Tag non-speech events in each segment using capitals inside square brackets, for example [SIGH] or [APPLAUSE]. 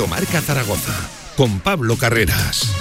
Directo Marca Zaragoza con Pablo Carreras.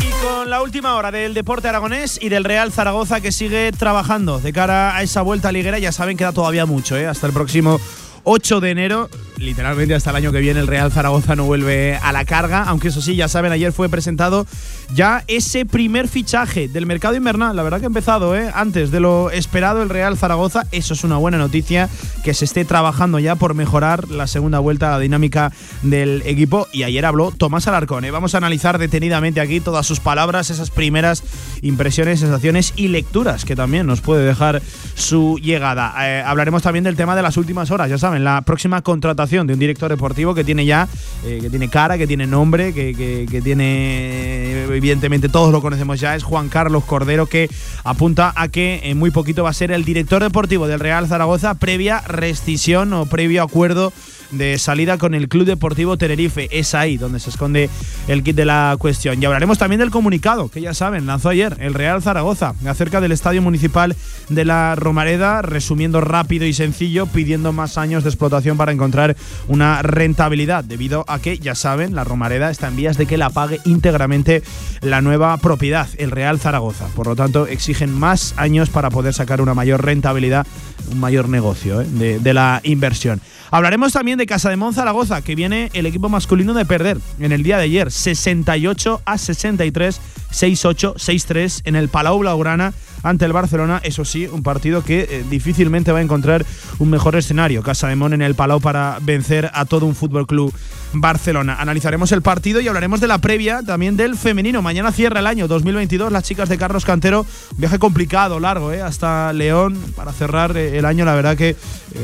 Y con la última hora del deporte aragonés y del Real Zaragoza que sigue trabajando de cara a esa vuelta liguera. Ya saben, queda todavía mucho, ¿eh? hasta el próximo 8 de enero. Literalmente hasta el año que viene el Real Zaragoza no vuelve a la carga, aunque eso sí, ya saben, ayer fue presentado ya ese primer fichaje del mercado invernal. La verdad que ha empezado ¿eh? antes de lo esperado el Real Zaragoza. Eso es una buena noticia, que se esté trabajando ya por mejorar la segunda vuelta la dinámica del equipo. Y ayer habló Tomás Alarcón. ¿eh? Vamos a analizar detenidamente aquí todas sus palabras, esas primeras impresiones, sensaciones y lecturas que también nos puede dejar su llegada. Eh, hablaremos también del tema de las últimas horas, ya saben, la próxima contratación de un director deportivo que tiene ya, eh, que tiene cara, que tiene nombre, que, que tiene, evidentemente todos lo conocemos ya, es Juan Carlos Cordero, que apunta a que en muy poquito va a ser el director deportivo del Real Zaragoza previa rescisión o previo acuerdo de salida con el Club Deportivo Tenerife. Es ahí donde se esconde el kit de la cuestión. Y hablaremos también del comunicado, que ya saben, lanzó ayer el Real Zaragoza acerca del Estadio Municipal de la Romareda, resumiendo rápido y sencillo, pidiendo más años de explotación para encontrar una rentabilidad, debido a que, ya saben, la Romareda está en vías de que la pague íntegramente la nueva propiedad, el Real Zaragoza. Por lo tanto, exigen más años para poder sacar una mayor rentabilidad, un mayor negocio ¿eh? de, la inversión. Hablaremos también Casa de Zaragoza, que viene el equipo masculino de perder en el día de ayer, 68 a 63, 6-8, 6-3 en el Palau Blaugrana ante el Barcelona. Eso sí, un partido que eh, difícilmente va a encontrar un mejor escenario. Casa de Mon en el Palau para vencer a todo un fútbol club Barcelona. Analizaremos el partido y hablaremos de la previa también del femenino. Mañana cierra el año 2022. Las chicas de Carlos Cantero, viaje complicado, largo, eh, hasta León para cerrar eh, el año. La verdad que eh,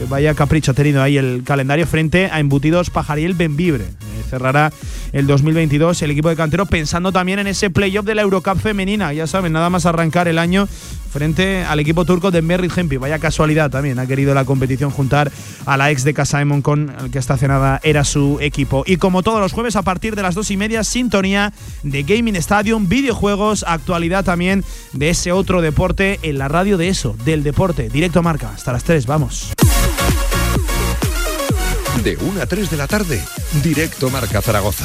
vaya capricho ha tenido ahí el calendario frente a Embutidos Pajariel Benvibre. Cerrará el 2022 el equipo de Cantero pensando también en ese playoff de la Eurocup femenina. Ya saben, nada más arrancar el año frente al equipo turco de Merritt Hempi. Vaya casualidad también, ha querido la competición juntar a la ex de Casaemon con el que esta cenada era su equipo. Y como todos los jueves a partir de las dos y media, sintonía de Gaming Stadium, videojuegos, actualidad también de ese otro deporte en la radio de eso, del deporte. Directo marca, hasta las 3, vamos. De 1 a 3 de la tarde, directo Marca Zaragoza.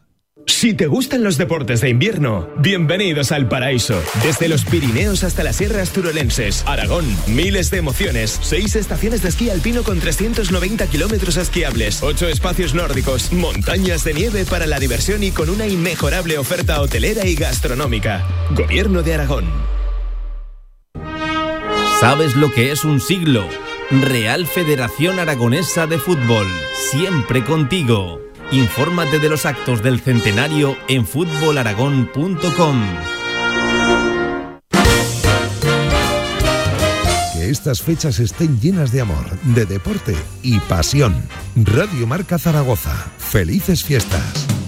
Si te gustan los deportes de invierno, bienvenidos al paraíso. Desde los Pirineos hasta las sierras turolenses, Aragón, miles de emociones, seis estaciones de esquí alpino con 390 kilómetros esquiables, ocho espacios nórdicos, montañas de nieve para la diversión y con una inmejorable oferta hotelera y gastronómica. Gobierno de Aragón. ¿Sabes lo que es un siglo? Real Federación Aragonesa de Fútbol, siempre contigo. Infórmate de los actos del centenario en fútbolaragón.com. Que estas fechas estén llenas de amor, de deporte y pasión. Radio Marca Zaragoza. Felices fiestas.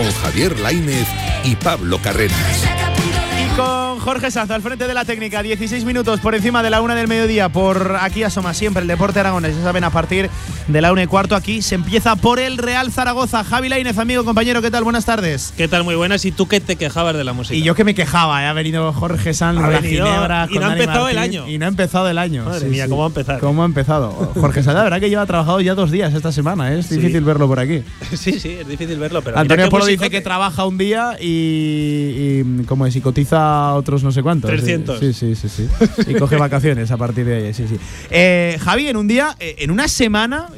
Con Javier Lainez y Pablo Carreras. Jorge Sanz al frente de la técnica, 16 minutos por encima de la una del mediodía. Por aquí asoma siempre el deporte aragonés. Ya saben, a partir de la una y cuarto aquí se empieza por el Real Zaragoza. Javi Lainez, amigo, compañero, ¿qué tal? Buenas tardes. ¿Qué tal? Muy buenas. ¿Y tú qué te quejabas de la música? Y yo que me quejaba, ¿eh? ha venido Jorge Sanz, Ha venido Ginebra, y no ha empezado el año. Y no ha empezado el año. Madre mía, ¿cómo va a empezar? ¿Cómo ha empezado? Jorge Sanz, la verdad que lleva trabajado ya dos días esta semana, ¿eh? es Sí. difícil verlo por aquí. [LAUGHS] sí, sí, es difícil verlo, pero. Antonio Polo dice que trabaja un día y, y como es, y cotiza otros no sé cuántos. 300. Sí, sí, sí, sí. Y coge vacaciones a partir de ahí, sí, sí. Eh, Javi, en un día, eh, en una semana,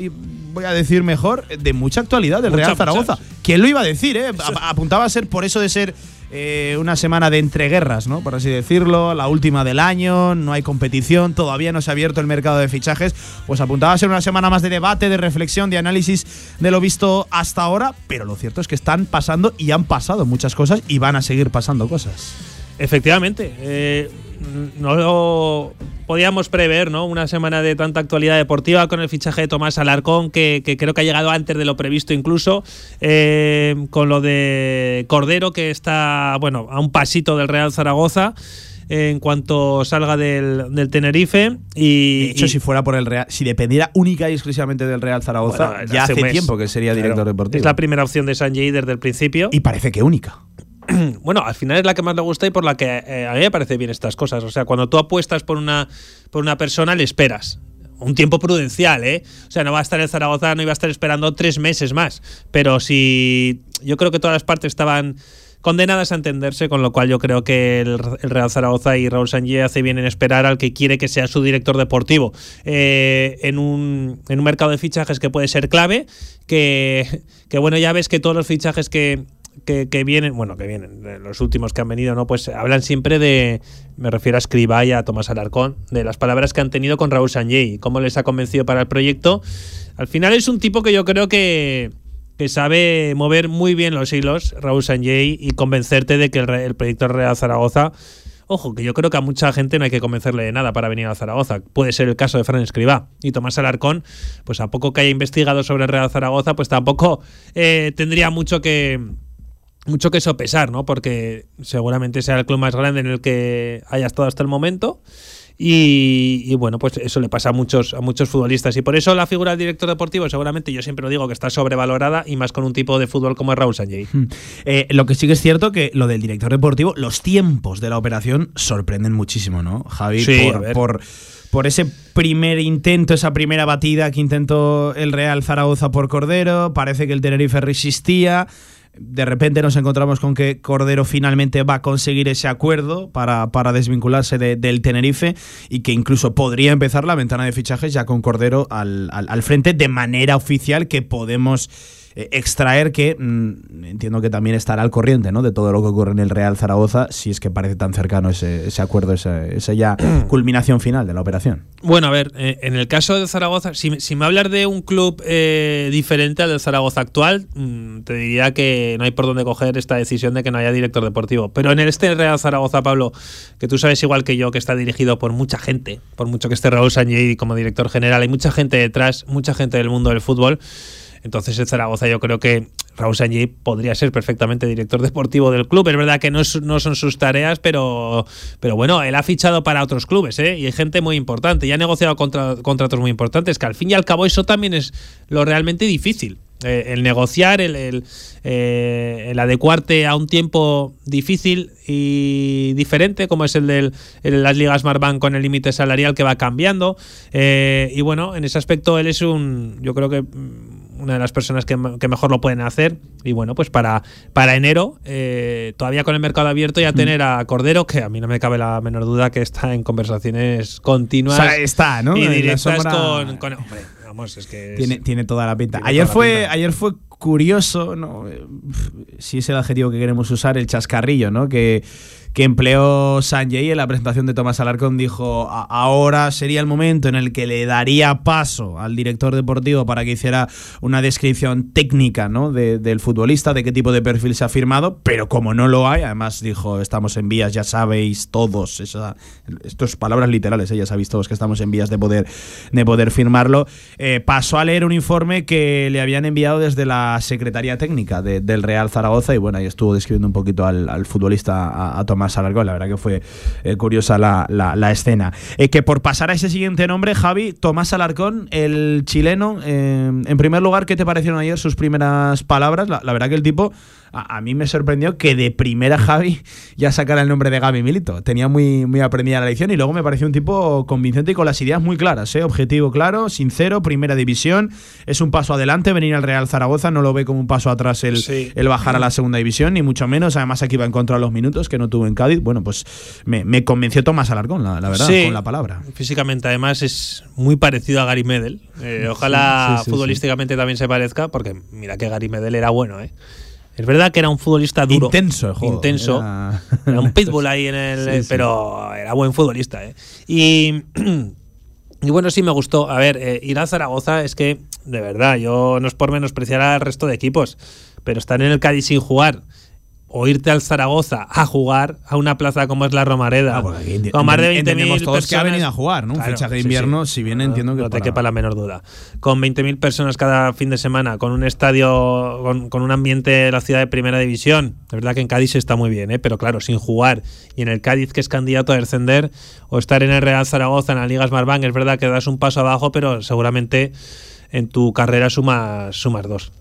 voy a decir mejor, de mucha actualidad del Mucha, Real Zaragoza. mucha, ¿Quién lo iba a decir, eh? Apuntaba a ser por eso de ser eh, una semana de entreguerras, ¿no? Por así decirlo, la última del año, no hay competición, todavía no se ha abierto el mercado de fichajes. Pues apuntaba a ser una semana más de debate, de reflexión, de análisis de lo visto hasta ahora, pero lo cierto es que están pasando y han pasado muchas cosas y van a seguir pasando cosas. Efectivamente. eh, no lo podíamos prever, ¿no? Una semana de tanta actualidad deportiva con el fichaje de Tomás Alarcón, que, que creo que ha llegado antes de lo previsto incluso, eh, con lo de Cordero, que está, bueno, a un pasito del Real Zaragoza. En cuanto salga del, del Tenerife y, De hecho, y- si fuera por el Real, si dependiera única y exclusivamente del Real Zaragoza, bueno, ya hace mes. tiempo que sería Claro. director deportivo. Es la primera opción de Sanjay desde el principio. y parece que única. [CLEARS THROAT] bueno, al final es la que más le gusta y por la que eh, a mí me parece bien estas cosas. O sea, cuando tú apuestas por una, por una persona, le esperas. Un tiempo prudencial, ¿eh? O sea, no va a estar el Zaragoza, no iba a estar esperando tres meses más. Pero si. Yo creo que todas las partes estaban condenadas a entenderse, con lo cual yo creo que el, Real Zaragoza y Raúl Sanjé hace bien en esperar al que quiere que sea su director deportivo eh, en, un, en un mercado de fichajes que puede ser clave, que, que bueno, ya ves que todos los fichajes que, que, vienen, bueno, que vienen, eh, los últimos que han venido, ¿no? Pues hablan siempre de, me refiero a Escribá y a Tomás Alarcón, de las palabras que han tenido con Raúl Sanjé y cómo les ha convencido para el proyecto. Al final es un tipo que yo creo que, que sabe mover muy bien los hilos, Raúl Sanjay, y convencerte de que el, el proyecto Real Zaragoza. Ojo, que yo creo que a mucha gente no hay que convencerle de nada para venir a Zaragoza. Puede ser el caso de Fran Escribá. Y Tomás Alarcón, pues a poco que haya investigado sobre el Real Zaragoza, pues tampoco eh, tendría mucho que, mucho que sopesar, ¿no? Porque seguramente sea el club más grande en el que haya estado hasta el momento. Y, y bueno, pues eso le pasa a muchos, a muchos futbolistas. Y por eso la figura del director deportivo, seguramente yo siempre lo digo que está sobrevalorada y más con un tipo de fútbol como es Raúl Sanjay. Eh, lo que sí que es cierto que lo del director deportivo, los tiempos de la operación sorprenden muchísimo, ¿no, Javi? Sí, por, por, por ese primer intento, esa primera batida que intentó el Real Zaragoza por Cordero, parece que el Tenerife resistía. De repente nos encontramos con que Cordero finalmente va a conseguir ese acuerdo para, para desvincularse de- del Tenerife y que incluso podría empezar la ventana de fichajes ya con Cordero al, al- al frente de manera oficial que podemos eh, extraer que mm, entiendo que también estará al corriente ¿no? de todo lo que ocurre en el Real Zaragoza si es que parece tan cercano ese, ese acuerdo, esa, esa ya [CLEARS THROAT] culminación final de la operación. Bueno, a ver, eh, en el caso del Zaragoza, si, me- si me hablas de un club eh, diferente al del Zaragoza actual, mm, te diría que no hay por dónde coger esta decisión de que no haya director deportivo. Pero en el este Real Zaragoza, Pablo, que tú sabes igual que yo que está dirigido por mucha gente, por mucho que esté Raúl Sanjay como director general, hay mucha gente detrás, mucha gente del mundo del fútbol. Entonces el Zaragoza yo creo que Raúl Sanjay podría ser perfectamente director deportivo del club. Es verdad que no, no son sus tareas, pero, pero bueno, él ha fichado para otros clubes ¿eh? y hay gente muy importante y ha negociado contra, contratos muy importantes, que al fin y al cabo eso también es lo realmente difícil. Eh, el negociar, el, eh, el adecuarte a un tiempo difícil y diferente, como es el de las ligas Marbank con el límite salarial que va cambiando. Eh, y bueno, en ese aspecto él es un, yo creo que una de las personas que, me- que mejor lo pueden hacer. Y bueno, pues para, para enero, eh, todavía con el mercado abierto, ya tener a Cordero, que a mí no me cabe la menor duda que está en conversaciones continuas. O sea, está, ¿no? Y directas con, con- Hombre, vamos, es que. es- Tiene, tiene toda la pinta. Ayer fue, pinta. ayer fue curioso, ¿no? Si es el adjetivo que queremos usar, el chascarrillo, ¿no? Que, que empleó Sanjay en la presentación de Tomás Alarcón. Dijo, "A- ahora sería el momento en el que le daría paso al director deportivo para que hiciera una descripción técnica, ¿no? De- del futbolista, de qué tipo de perfil se ha firmado, pero como no lo hay, además dijo, estamos en vías, ya sabéis todos, esa, estas palabras literales, ¿eh? ya sabéis todos que estamos en vías de poder, de poder firmarlo, eh, pasó a leer un informe que le habían enviado desde la Secretaría Técnica de- del Real Zaragoza y bueno, ahí estuvo describiendo un poquito al, futbolista, a, Tomás Alarcón, la verdad que fue eh, curiosa la, la- escena. Eh, que por pasar a ese siguiente nombre, Javi, Tomás Alarcón, el chileno, eh, en primer lugar, ¿qué te parecieron ayer sus primeras palabras? La, la verdad que el tipo... A, a mí me sorprendió que de primera Javi ya sacara el nombre de Gaby Milito. Tenía muy, muy aprendida la lección y luego me pareció un tipo convincente y con las ideas muy claras, ¿eh? objetivo claro, sincero, primera división. Es un paso adelante venir al Real Zaragoza, no lo ve como un paso atrás el, Sí. el bajar a la segunda división, ni mucho menos. Además, aquí va a encontrar los minutos que no tuvo en Cádiz. Bueno, pues me, me convenció Tomás Alarcón, la, la verdad, Sí. con la palabra. Físicamente, además, es muy parecido a Gary Medel. Eh, ojalá sí, futbolísticamente también se parezca, porque mira que Gary Medel era bueno, ¿eh? Es verdad que era un futbolista duro. Intenso juego, Intenso. era- Era, un [LAUGHS] pitbull ahí en el. Sí, sí. Pero era buen futbolista, ¿eh? Y. [CLEARS THROAT] Y bueno, sí me gustó. A ver, eh, ir a Zaragoza es que, de verdad, yo no es por menospreciar al resto de equipos, pero estar en el Cádiz sin jugar o irte al Zaragoza a jugar a una plaza como es la Romareda, Ah, aquí con más de 20.000 entendemos todos que ha personas- venido a jugar, ¿no? Un fichaje de invierno, si bien entiendo que No te para- quepa la menor duda. Con 20.000 personas cada fin de semana, con un estadio, con, con un ambiente de la ciudad de primera división, de verdad que en Cádiz está muy bien, ¿eh? pero claro, sin jugar. Y en el Cádiz, que es candidato a descender, o estar en el Real Zaragoza, en la Liga Smartbank, es verdad que das un paso abajo, pero seguramente en tu carrera sumas, sumas dos.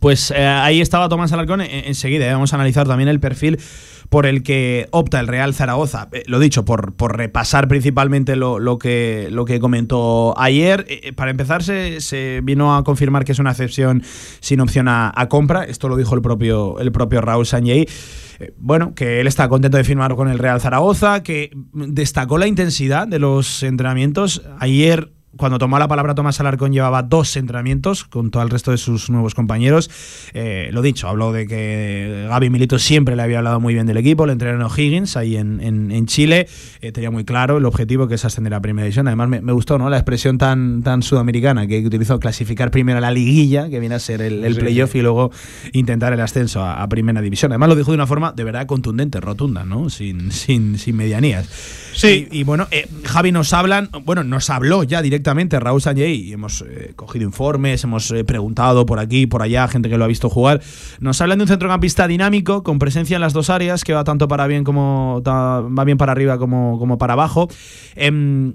Pues eh, ahí estaba Tomás Alarcón. En- enseguida eh, vamos a analizar también el perfil por el que opta el Real Zaragoza. Eh, lo dicho, por, por repasar principalmente lo, lo que, lo que comentó ayer. Para empezar, se, se vino a confirmar que es una excepción sin opción a, a compra. Esto lo dijo el propio, el propio Raúl Sanjay. Bueno, que él está contento de firmar con el Real Zaragoza, que destacó la intensidad de los entrenamientos. Ayer cuando tomó la palabra Tomás Alarcón llevaba dos entrenamientos con todo el resto de sus nuevos compañeros. Eh, lo dicho, habló de que Gaby Milito siempre le había hablado muy bien del equipo, le entrenaron Higgins ahí en, en- en Chile. Eh, tenía muy claro el objetivo que es ascender a primera división. Además me, me gustó ¿no? la expresión tan, tan sudamericana que utilizó clasificar primero a la liguilla, que viene a ser el, el playoff, y luego intentar el ascenso a, a primera división. Además lo dijo de una forma de verdad contundente, rotunda, ¿no? sin, sin, sin medianías. Sí. Y, y bueno, eh, Javi nos hablan, bueno, nos habló ya directamente Raúl Sanjay hemos eh, cogido informes, hemos eh, preguntado por aquí, por allá, gente que lo ha visto jugar. Nos hablan de un centrocampista dinámico, con presencia en las dos áreas, que va tanto para bien como va bien para arriba como, como para abajo. Em,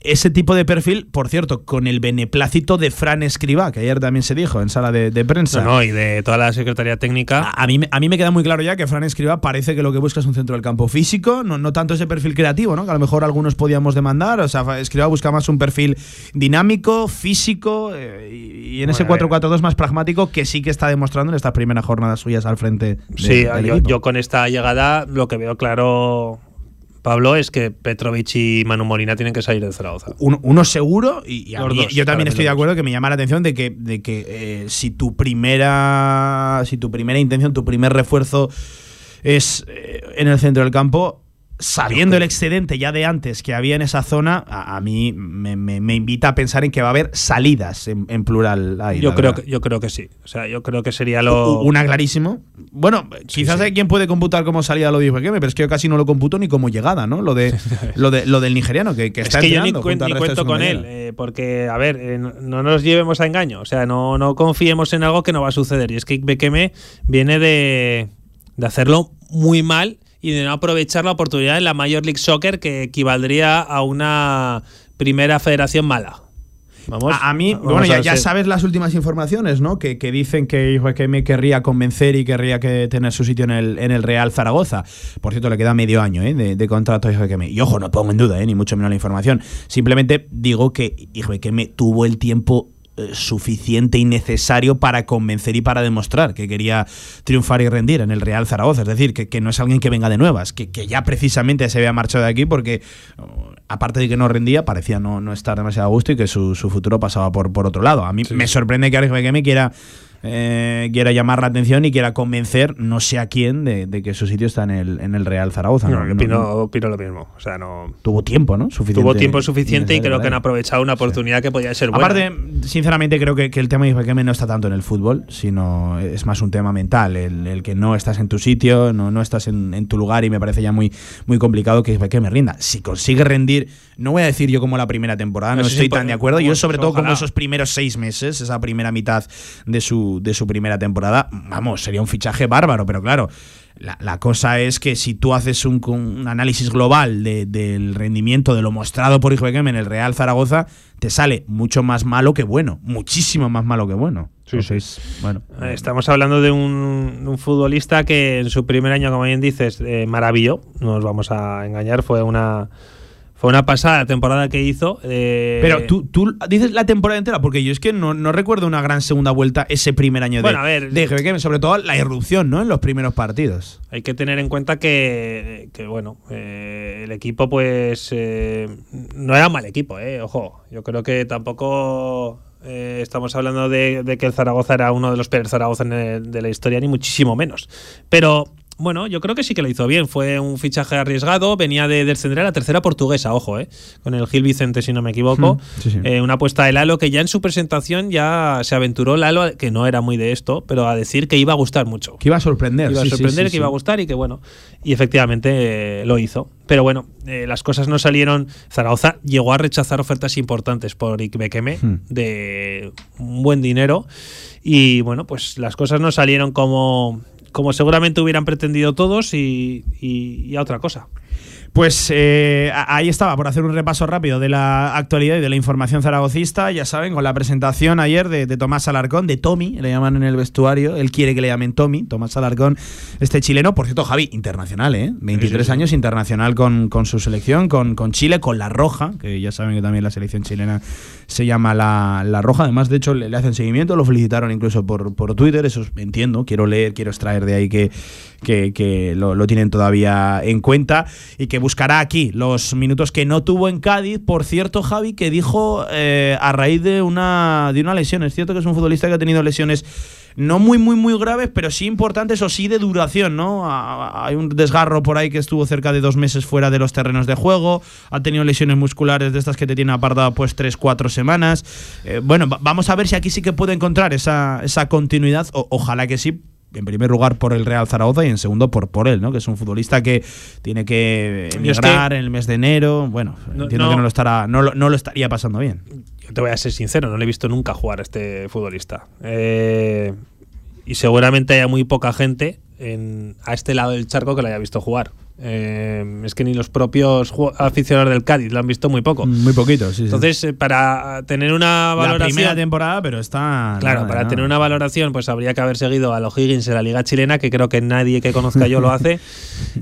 ese tipo de perfil, por cierto, con el beneplácito de Fran Escribá, que ayer también se dijo en sala de, de prensa. No, no, y de toda la Secretaría Técnica. A, a mí, me- a mí me queda muy claro ya que Fran Escriba parece que lo que busca es un centro del campo físico, no, no tanto ese perfil creativo, ¿no? que a lo mejor algunos podíamos demandar. O sea, Escriba busca más un perfil dinámico, físico eh, y, y en ese Bueno, 4-4-2 más pragmático que sí que está demostrando en estas primeras jornadas suyas al frente. de- Sí, yo con esta llegada lo que veo claro, Pablo, es que Petrovic y Manu Molina tienen que salir de Zaragoza. uno, uno seguro y, y a Los mí- dos, yo también estoy de acuerdo que me llama la atención de que, de que eh, si tu primera si tu primera intención tu primer refuerzo es eh, en el centro del campo sabiendo el excedente ya de antes que había en esa zona a, a mí me, me- me invita a pensar en que va a haber salidas en, en plural ahí, Yo creo, verdad. que, yo creo que sí. O sea, yo creo que sería lo. una clarísimo. Bueno, quizás sí. hay quien puede computar como salida lo dijo pero es que yo casi no lo computo ni como llegada, ¿no? Lo de [LAUGHS] lo de lo del nigeriano que, que Es está que yo ni, cuen- cuento con él, eh, porque, a ver, eh, no, no nos llevemos a engaño. O sea, no, no confiemos en algo que no va a suceder. Y es que Bekeme viene de, de hacerlo muy mal y de no aprovechar la oportunidad en la Major League Soccer que equivaldría a una primera federación mala. Vamos, A, a mí, vamos bueno, ya, a ya sabes las últimas informaciones, ¿no? Que, que dicen que me querría convencer y querría que tener su sitio en el, en el Real Zaragoza. Por cierto, le queda medio año ¿eh? de, de contrato a Ijuequeme. Y ojo, no pongo en duda, ¿eh? ni mucho menos la información. Simplemente digo que Ijuequeme tuvo el tiempo eh, suficiente y necesario para convencer y para demostrar que quería triunfar y rendir en el Real Zaragoza. Es decir, que, que no es alguien que venga de nuevas, que, que ya precisamente se había marchado de aquí porque, oh, aparte de que no rendía, parecía no, no estar demasiado a gusto y que su, su futuro pasaba por, por otro lado. A mí me sorprende que Alex Bekeme quiera, eh, quiera llamar la atención y quiera convencer no sé a quién de, de que su sitio está en el, en el Real Zaragoza. No, No, opino, no. opino lo mismo. O sea, no. Tuvo tiempo, ¿no? Suficiente. Tuvo tiempo suficiente y creo que han aprovechado una oportunidad que podía ser buena. Aparte, sinceramente creo que, que el tema de Ijuequeme no está tanto en el fútbol, sino es más un tema mental, el, el que no estás en tu sitio, no, no estás en, en tu lugar y me parece ya muy, muy complicado que Ijuequeme rinda. Si consigue rendir, no voy a decir yo como la primera temporada, no, estoy tan de acuerdo, yo sobre todo como esos primeros seis meses, esa primera mitad de su, de su primera temporada, vamos, sería un fichaje bárbaro, pero claro. La, la cosa es que si tú haces un, un análisis global de- del rendimiento de lo mostrado por Ijuequem en el Real Zaragoza, te sale mucho más malo que bueno, muchísimo más malo que bueno. Entonces, bueno. Eh, Estamos hablando de un, un futbolista que en su primer año, como bien dices, eh, maravilló. No nos vamos a engañar, fue una Fue una pasada temporada que hizo. eh, Pero tú, tú dices la temporada entera, porque yo es que no, no recuerdo una gran segunda vuelta ese primer año Bueno, a ver. de GBK, sobre todo la irrupción, ¿no? En los primeros partidos. Hay que tener en cuenta que, que, bueno, eh, el equipo, pues, eh, no era un mal equipo, eh, ojo. Yo creo que tampoco eh, estamos hablando de, de que el Zaragoza era uno de los peores Zaragoza de la historia, ni muchísimo menos. Pero. Bueno, yo creo que sí que lo hizo bien. Fue un fichaje arriesgado. Venía de descender a la tercera portuguesa, ojo, eh, con el Gil Vicente, si no me equivoco. Mm, sí, sí. Eh, una apuesta de Lalo que ya en su presentación ya se aventuró Lalo, que no era muy de esto, pero a decir que iba a gustar mucho Que iba a sorprender. que iba a sorprender, sí, que iba a gustar y que bueno. Y efectivamente eh, lo hizo. Pero bueno, eh, las cosas no salieron. Zaragoza llegó a rechazar ofertas importantes por Ikbekeme Hmm. de un buen dinero. Y bueno, pues las cosas no salieron como, como seguramente hubieran pretendido todos y, y- y a otra cosa. Pues eh, ahí estaba, por hacer un repaso rápido de la actualidad y de la información zaragocista, ya saben, con la presentación ayer de, de Tomás Alarcón, de Tommy, le llaman en el vestuario, él quiere que le llamen Tommy, Tomás Alarcón, este chileno, por cierto, Javi, internacional, ¿eh? 23 años, internacional con, con su selección, con, con Chile, con La Roja, que ya saben que también la selección chilena se llama La, la Roja, además, de hecho, le, hacen seguimiento, lo felicitaron incluso por, por Twitter, eso es- entiendo, quiero leer, quiero extraer de ahí que, que, que lo, lo tienen todavía en cuenta y que buscará aquí los minutos que no tuvo en Cádiz. Por cierto, Javi, que dijo eh, a raíz de una, de una lesión. Es cierto que es un futbolista que ha tenido lesiones no muy, muy, muy graves, pero sí importantes o sí de duración, ¿no? A- a- Hay un desgarro por ahí que estuvo cerca de dos meses fuera de los terrenos de juego, ha tenido lesiones musculares de estas que te tienen apartado pues tres, cuatro semanas. Eh, bueno, va- vamos a ver si aquí sí que puede encontrar esa, esa continuidad, o- ojalá que sí, en primer lugar por el Real Zaragoza y en segundo por, por él, ¿no? Que es un futbolista que tiene que es emigrar que- en el mes de enero. Bueno, No- entiendo no- que no lo estará, no, lo- no lo estaría pasando bien. Te voy a ser sincero, no le he visto nunca jugar a este futbolista. Eh, y seguramente haya muy poca gente en- a este lado del charco que lo haya visto jugar. Eh, es que ni los propios aficionados del Cádiz lo han visto muy poco. Muy poquito, sí. Entonces, eh, para tener una la valoración. primera temporada, pero está. Claro, nada, para nada. tener una valoración, pues habría que haber seguido a los Higgins en la Liga Chilena, que creo que nadie que conozca yo lo hace. [LAUGHS]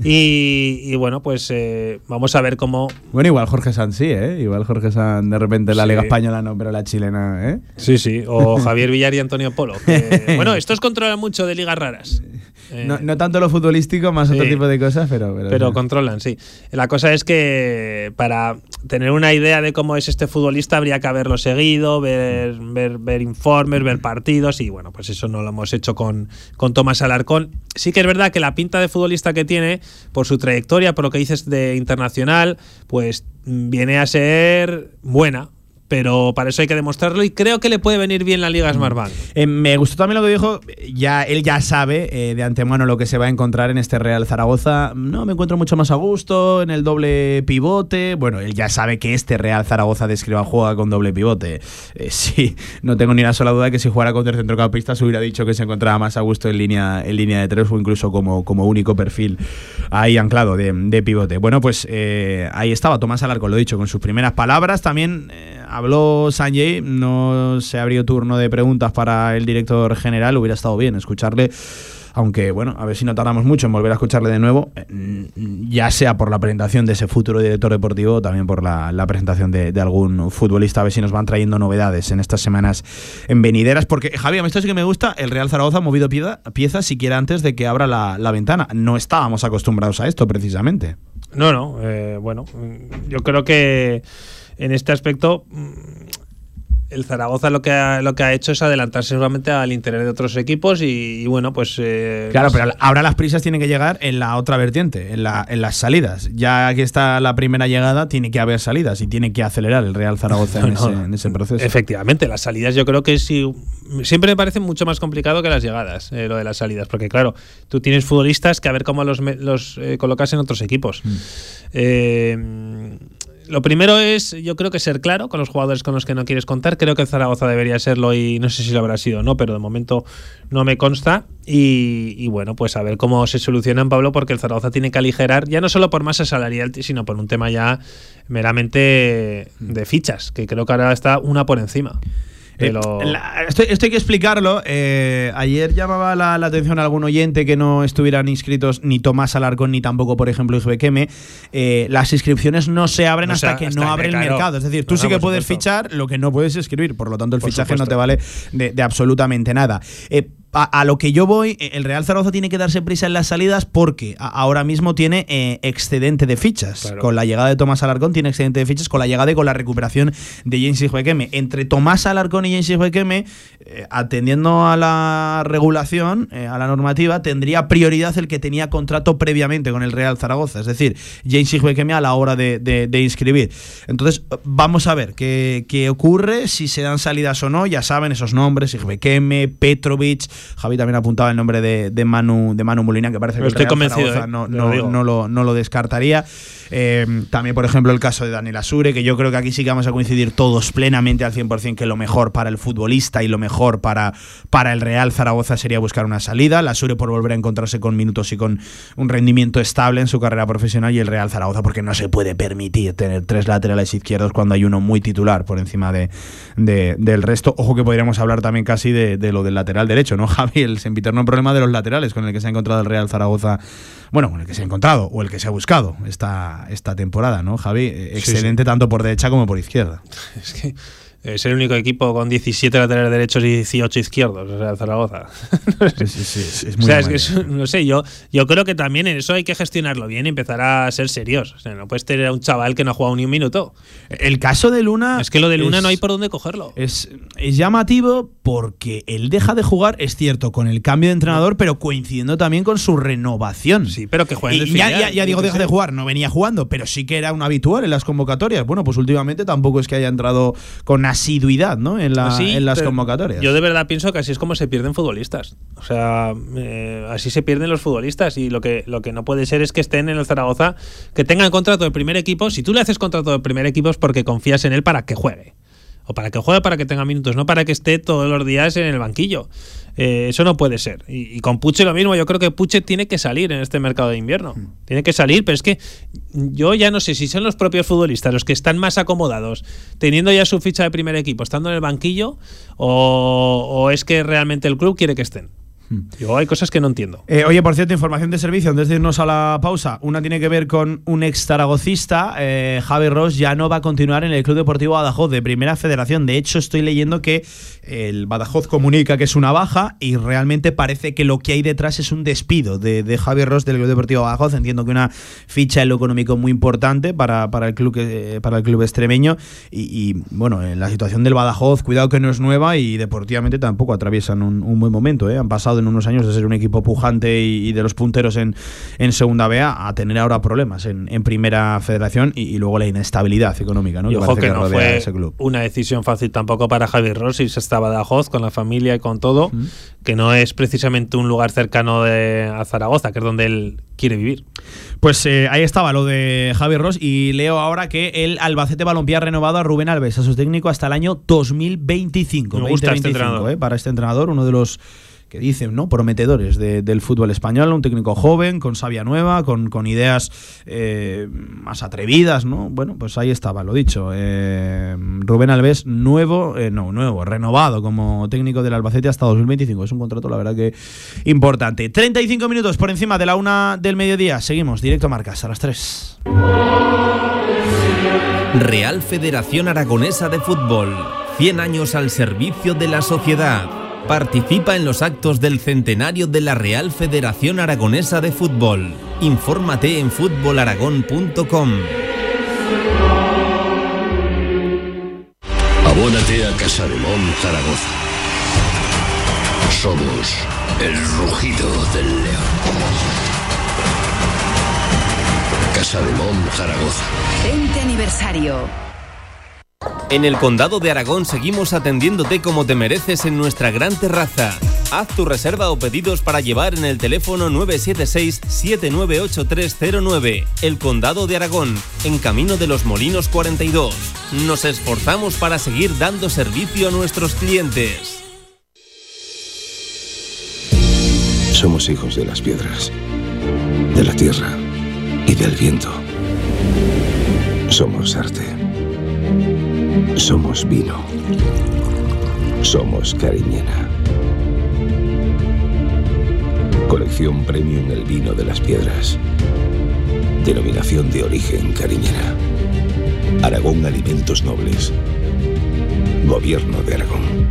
Y, y bueno, pues eh, vamos a ver cómo. Bueno, igual Jorge Sanz sí, ¿eh? Igual Jorge Sanz de repente la Sí. Liga Española no, pero la chilena, ¿eh? Sí, sí. O [LAUGHS] Javier Villar y Antonio Polo. que- [LAUGHS] bueno, estos controlan mucho de ligas raras. Eh, No, no tanto lo futbolístico, más sí. otro tipo de cosas, pero. Pero, pero controlan, sí. La cosa es que para tener una idea de cómo es este futbolista habría que haberlo seguido, ver, ver, ver informes, ver partidos y bueno, pues eso no lo hemos hecho con, con Tomás Alarcón. Sí que es verdad que la pinta de futbolista que tiene, por su trayectoria, por lo que dices de internacional, pues mm, viene a ser buena. Pero para eso hay que demostrarlo y creo que le puede venir bien la Liga Smartbank. Eh, me gustó también lo que dijo. Ya, él ya sabe eh, de antemano lo que se va a encontrar en este Real Zaragoza. No, me encuentro mucho más a gusto en el doble pivote. Bueno, él ya sabe que este Real Zaragoza de Escriba juega con doble pivote. Eh, [LAUGHS] sí, no tengo ni una sola duda de que si jugara contra el centrocampista se hubiera dicho que se encontraba más a gusto en línea, en línea de tres o incluso como, como único perfil ahí anclado de, de pivote. Bueno, pues eh, ahí estaba Tomás Alarcón, lo dicho, con sus primeras palabras. También habló Sanjay, no se abrió turno de preguntas para el director general, hubiera estado bien escucharle. Aunque, bueno, a ver si no tardamos mucho en volver a escucharle de nuevo, eh, mm, ya sea por la presentación de ese futuro director deportivo o también por la, presentación de, algún futbolista, a ver si nos van trayendo novedades en estas semanas en venideras. Porque, Javier, esto sí que me gusta, el Real Zaragoza ha movido pieza, piezas siquiera antes de que abra la, ventana. No estábamos acostumbrados a esto, precisamente. No, no, eh, bueno, yo creo que en este aspecto mm, el Zaragoza lo que ha, lo que ha hecho es adelantarse seguramente al interés de otros equipos y, y bueno, pues... eh, Claro, pero ahora las prisas tienen que llegar en la otra vertiente, en, la, en las salidas. Ya que está la primera llegada, tiene que haber salidas y tiene que acelerar el Real Zaragoza en, [LAUGHS] No, ese, no. en ese proceso. Efectivamente, las salidas yo creo que sí. Siempre me parece mucho más complicado que las llegadas, eh, lo de las salidas, porque claro, tú tienes futbolistas que a ver cómo los, eh, colocas en otros equipos. Eh, lo primero es, yo creo que ser claro con los jugadores con los que no quieres contar. Creo que el Zaragoza debería serlo y no sé si lo habrá sido o no, pero de momento no me consta. Y, y bueno, pues a ver cómo se solucionan, Pablo, porque el Zaragoza tiene que aligerar, ya no solo por masa salarial, sino por un tema ya meramente de fichas, que creo que ahora está una por encima. Te lo- La- esto, esto hay que explicarlo. Eh, ayer llamaba la, la atención a algún oyente que no estuvieran inscritos ni Tomás Alarcón ni tampoco, por ejemplo, Isbequeme. Eh, las inscripciones no se abren No hasta que hasta no abre el mercado. Es decir, tú No, sí que puedes supuesto. fichar lo que no puedes escribir. Por lo tanto, el Por fichaje no te vale de, de absolutamente nada. Eh, a, a lo que yo voy, eh, el Real Zaragoza tiene que darse prisa en las salidas porque a- ahora mismo tiene eh, excedente de fichas. Claro. Con la llegada de Tomás Alarcón tiene excedente de fichas, con la llegada y con la recuperación de James Huequeme. Entre Tomás Alarcón y James Huequeme, eh, atendiendo a la regulación, eh, a la normativa, tendría prioridad el que tenía contrato previamente con el Real Zaragoza. Es decir, James Huequeme a la hora de, de- de inscribir. Entonces, vamos a ver qué, qué ocurre, si se dan salidas o no. Ya saben esos nombres, Huequeme, Petrovic. Javi también apuntaba el nombre de, de Manu, de Manu Molina, que parece que Estoy convencido, eh, no, lo no- digo. no lo, no lo descartaría. Eh, también, por ejemplo, el caso de Daniel Asure, que yo creo que aquí sí que vamos a coincidir todos plenamente al 100% que lo mejor para el futbolista y lo mejor para, para el Real Zaragoza sería buscar una salida. La Asure por volver a encontrarse con minutos y con un rendimiento estable en su carrera profesional y el Real Zaragoza porque no se puede permitir tener tres laterales izquierdos cuando hay uno muy titular por encima de, de- del resto. Ojo que podríamos hablar también casi de, de lo del lateral derecho, ¿no, Javi? El sempiterno problema de los laterales con el que se ha encontrado el Real Zaragoza bueno, con el que se ha encontrado o el que se ha buscado esta, esta temporada, ¿no, Javi? Eh, Sí, Excelente tanto por derecha como por izquierda. Es que es el único equipo con 17 laterales derechos y 18 izquierdos, o sea, Zaragoza. [LAUGHS] Sí, sí, sí, es, es o muy sea, es que amañado. es- no sé, yo, yo creo que también en eso hay que gestionarlo bien y empezar a ser serios. O sea, no puedes tener a un chaval que no ha jugado ni un minuto. El caso de Luna. es que lo de Luna es- no hay por dónde cogerlo. Es, es llamativo porque él deja de jugar, es cierto, con el cambio de entrenador, pero coincidiendo también con su renovación. Sí, pero que juegue ya, ya- ya digo, deja de jugar, no venía jugando, pero sí que era un habitual en las convocatorias. Bueno, pues últimamente tampoco es que haya entrado con asiduidad ¿no? en, la- en las convocatorias. Yo de verdad pienso que así es como se pierden futbolistas. O sea, eh, así se pierden los futbolistas y lo que, lo que no puede ser es que estén en el Zaragoza, que tengan contrato de primer equipo. Si tú le haces contrato de primer equipo es porque confías en él para que juegue. O para que juegue, para que tenga minutos, no para que esté todos los días en el banquillo. Eh, eso no puede ser. Y, y con Puche lo mismo, yo creo que Puche tiene que salir en este mercado de invierno. Tiene que salir, pero es que yo ya no sé si son los propios futbolistas los que están más acomodados, teniendo ya su ficha de primer equipo, estando en el banquillo, o, o es que realmente el club quiere que estén. Yo hay cosas que no entiendo. Eh, oye, por cierto, información de servicio, antes de irnos a la pausa. Una tiene que ver con un ex zaragocista, eh, Javi Ross, ya no va a continuar en el Club Deportivo Badajoz de Primera Federación. De hecho, estoy leyendo que el Badajoz comunica que es una baja y realmente parece que lo que hay detrás es un despido de, de Javi Ross del Club Deportivo Badajoz. Entiendo que una ficha en lo económico muy importante para, para el club que- para el club extremeño. Y, bueno, eh, la situación del Badajoz, cuidado que no es nueva y deportivamente tampoco atraviesan un, un buen momento. ¿eh? Han pasado en unos años de ser un equipo pujante y, y de los punteros en, en segunda B a, tener ahora problemas en, en primera federación y, y luego la inestabilidad económica ¿no? Y ojo que no fue ese club. una decisión fácil tampoco para Javier Ross irse hasta Badajoz con la familia y con todo, que no es precisamente un lugar cercano de, a Zaragoza, que es donde él quiere vivir. Pues eh, ahí estaba lo de Javi Ross y leo ahora que el Albacete Balompié ha renovado a Rubén Alves, a su técnico, hasta el año 2025. Me gusta este 2025, entrenador. eh, para este entrenador, uno de los que dicen, ¿no? Prometedores de- del fútbol español, un técnico joven, con savia nueva, con, con ideas eh, más atrevidas, ¿no? Bueno, pues ahí estaba, lo dicho. Eh, Rubén Alves, nuevo, eh, no, nuevo, renovado como técnico del Albacete hasta 2025. Es un contrato, la verdad que importante. 35 minutos por encima de la una del mediodía. Seguimos, directo a Marcas, a las 3. Real Federación Aragonesa de Fútbol. 100 años al servicio de la sociedad. Participa en los actos del centenario de la Real Federación Aragonesa de Fútbol. Infórmate en fútbolaragón.com. Abónate a Casa de Mon Zaragoza. Somos el rugido del león. Casa de Mon Zaragoza. 20 aniversario. En el Condado de Aragón seguimos atendiéndote como te mereces en nuestra gran terraza. Haz tu reserva o pedidos para llevar en el teléfono 976-798309. El Condado de Aragón, en Camino de los Molinos 42. Nos esforzamos para seguir dando servicio a nuestros clientes. Somos hijos de las piedras, de la tierra y del viento. Somos arte. Somos vino. Somos Cariñena. Colección Premium El Vino de las Piedras. Denominación de origen Cariñena. Aragón Alimentos Nobles. Gobierno de Aragón.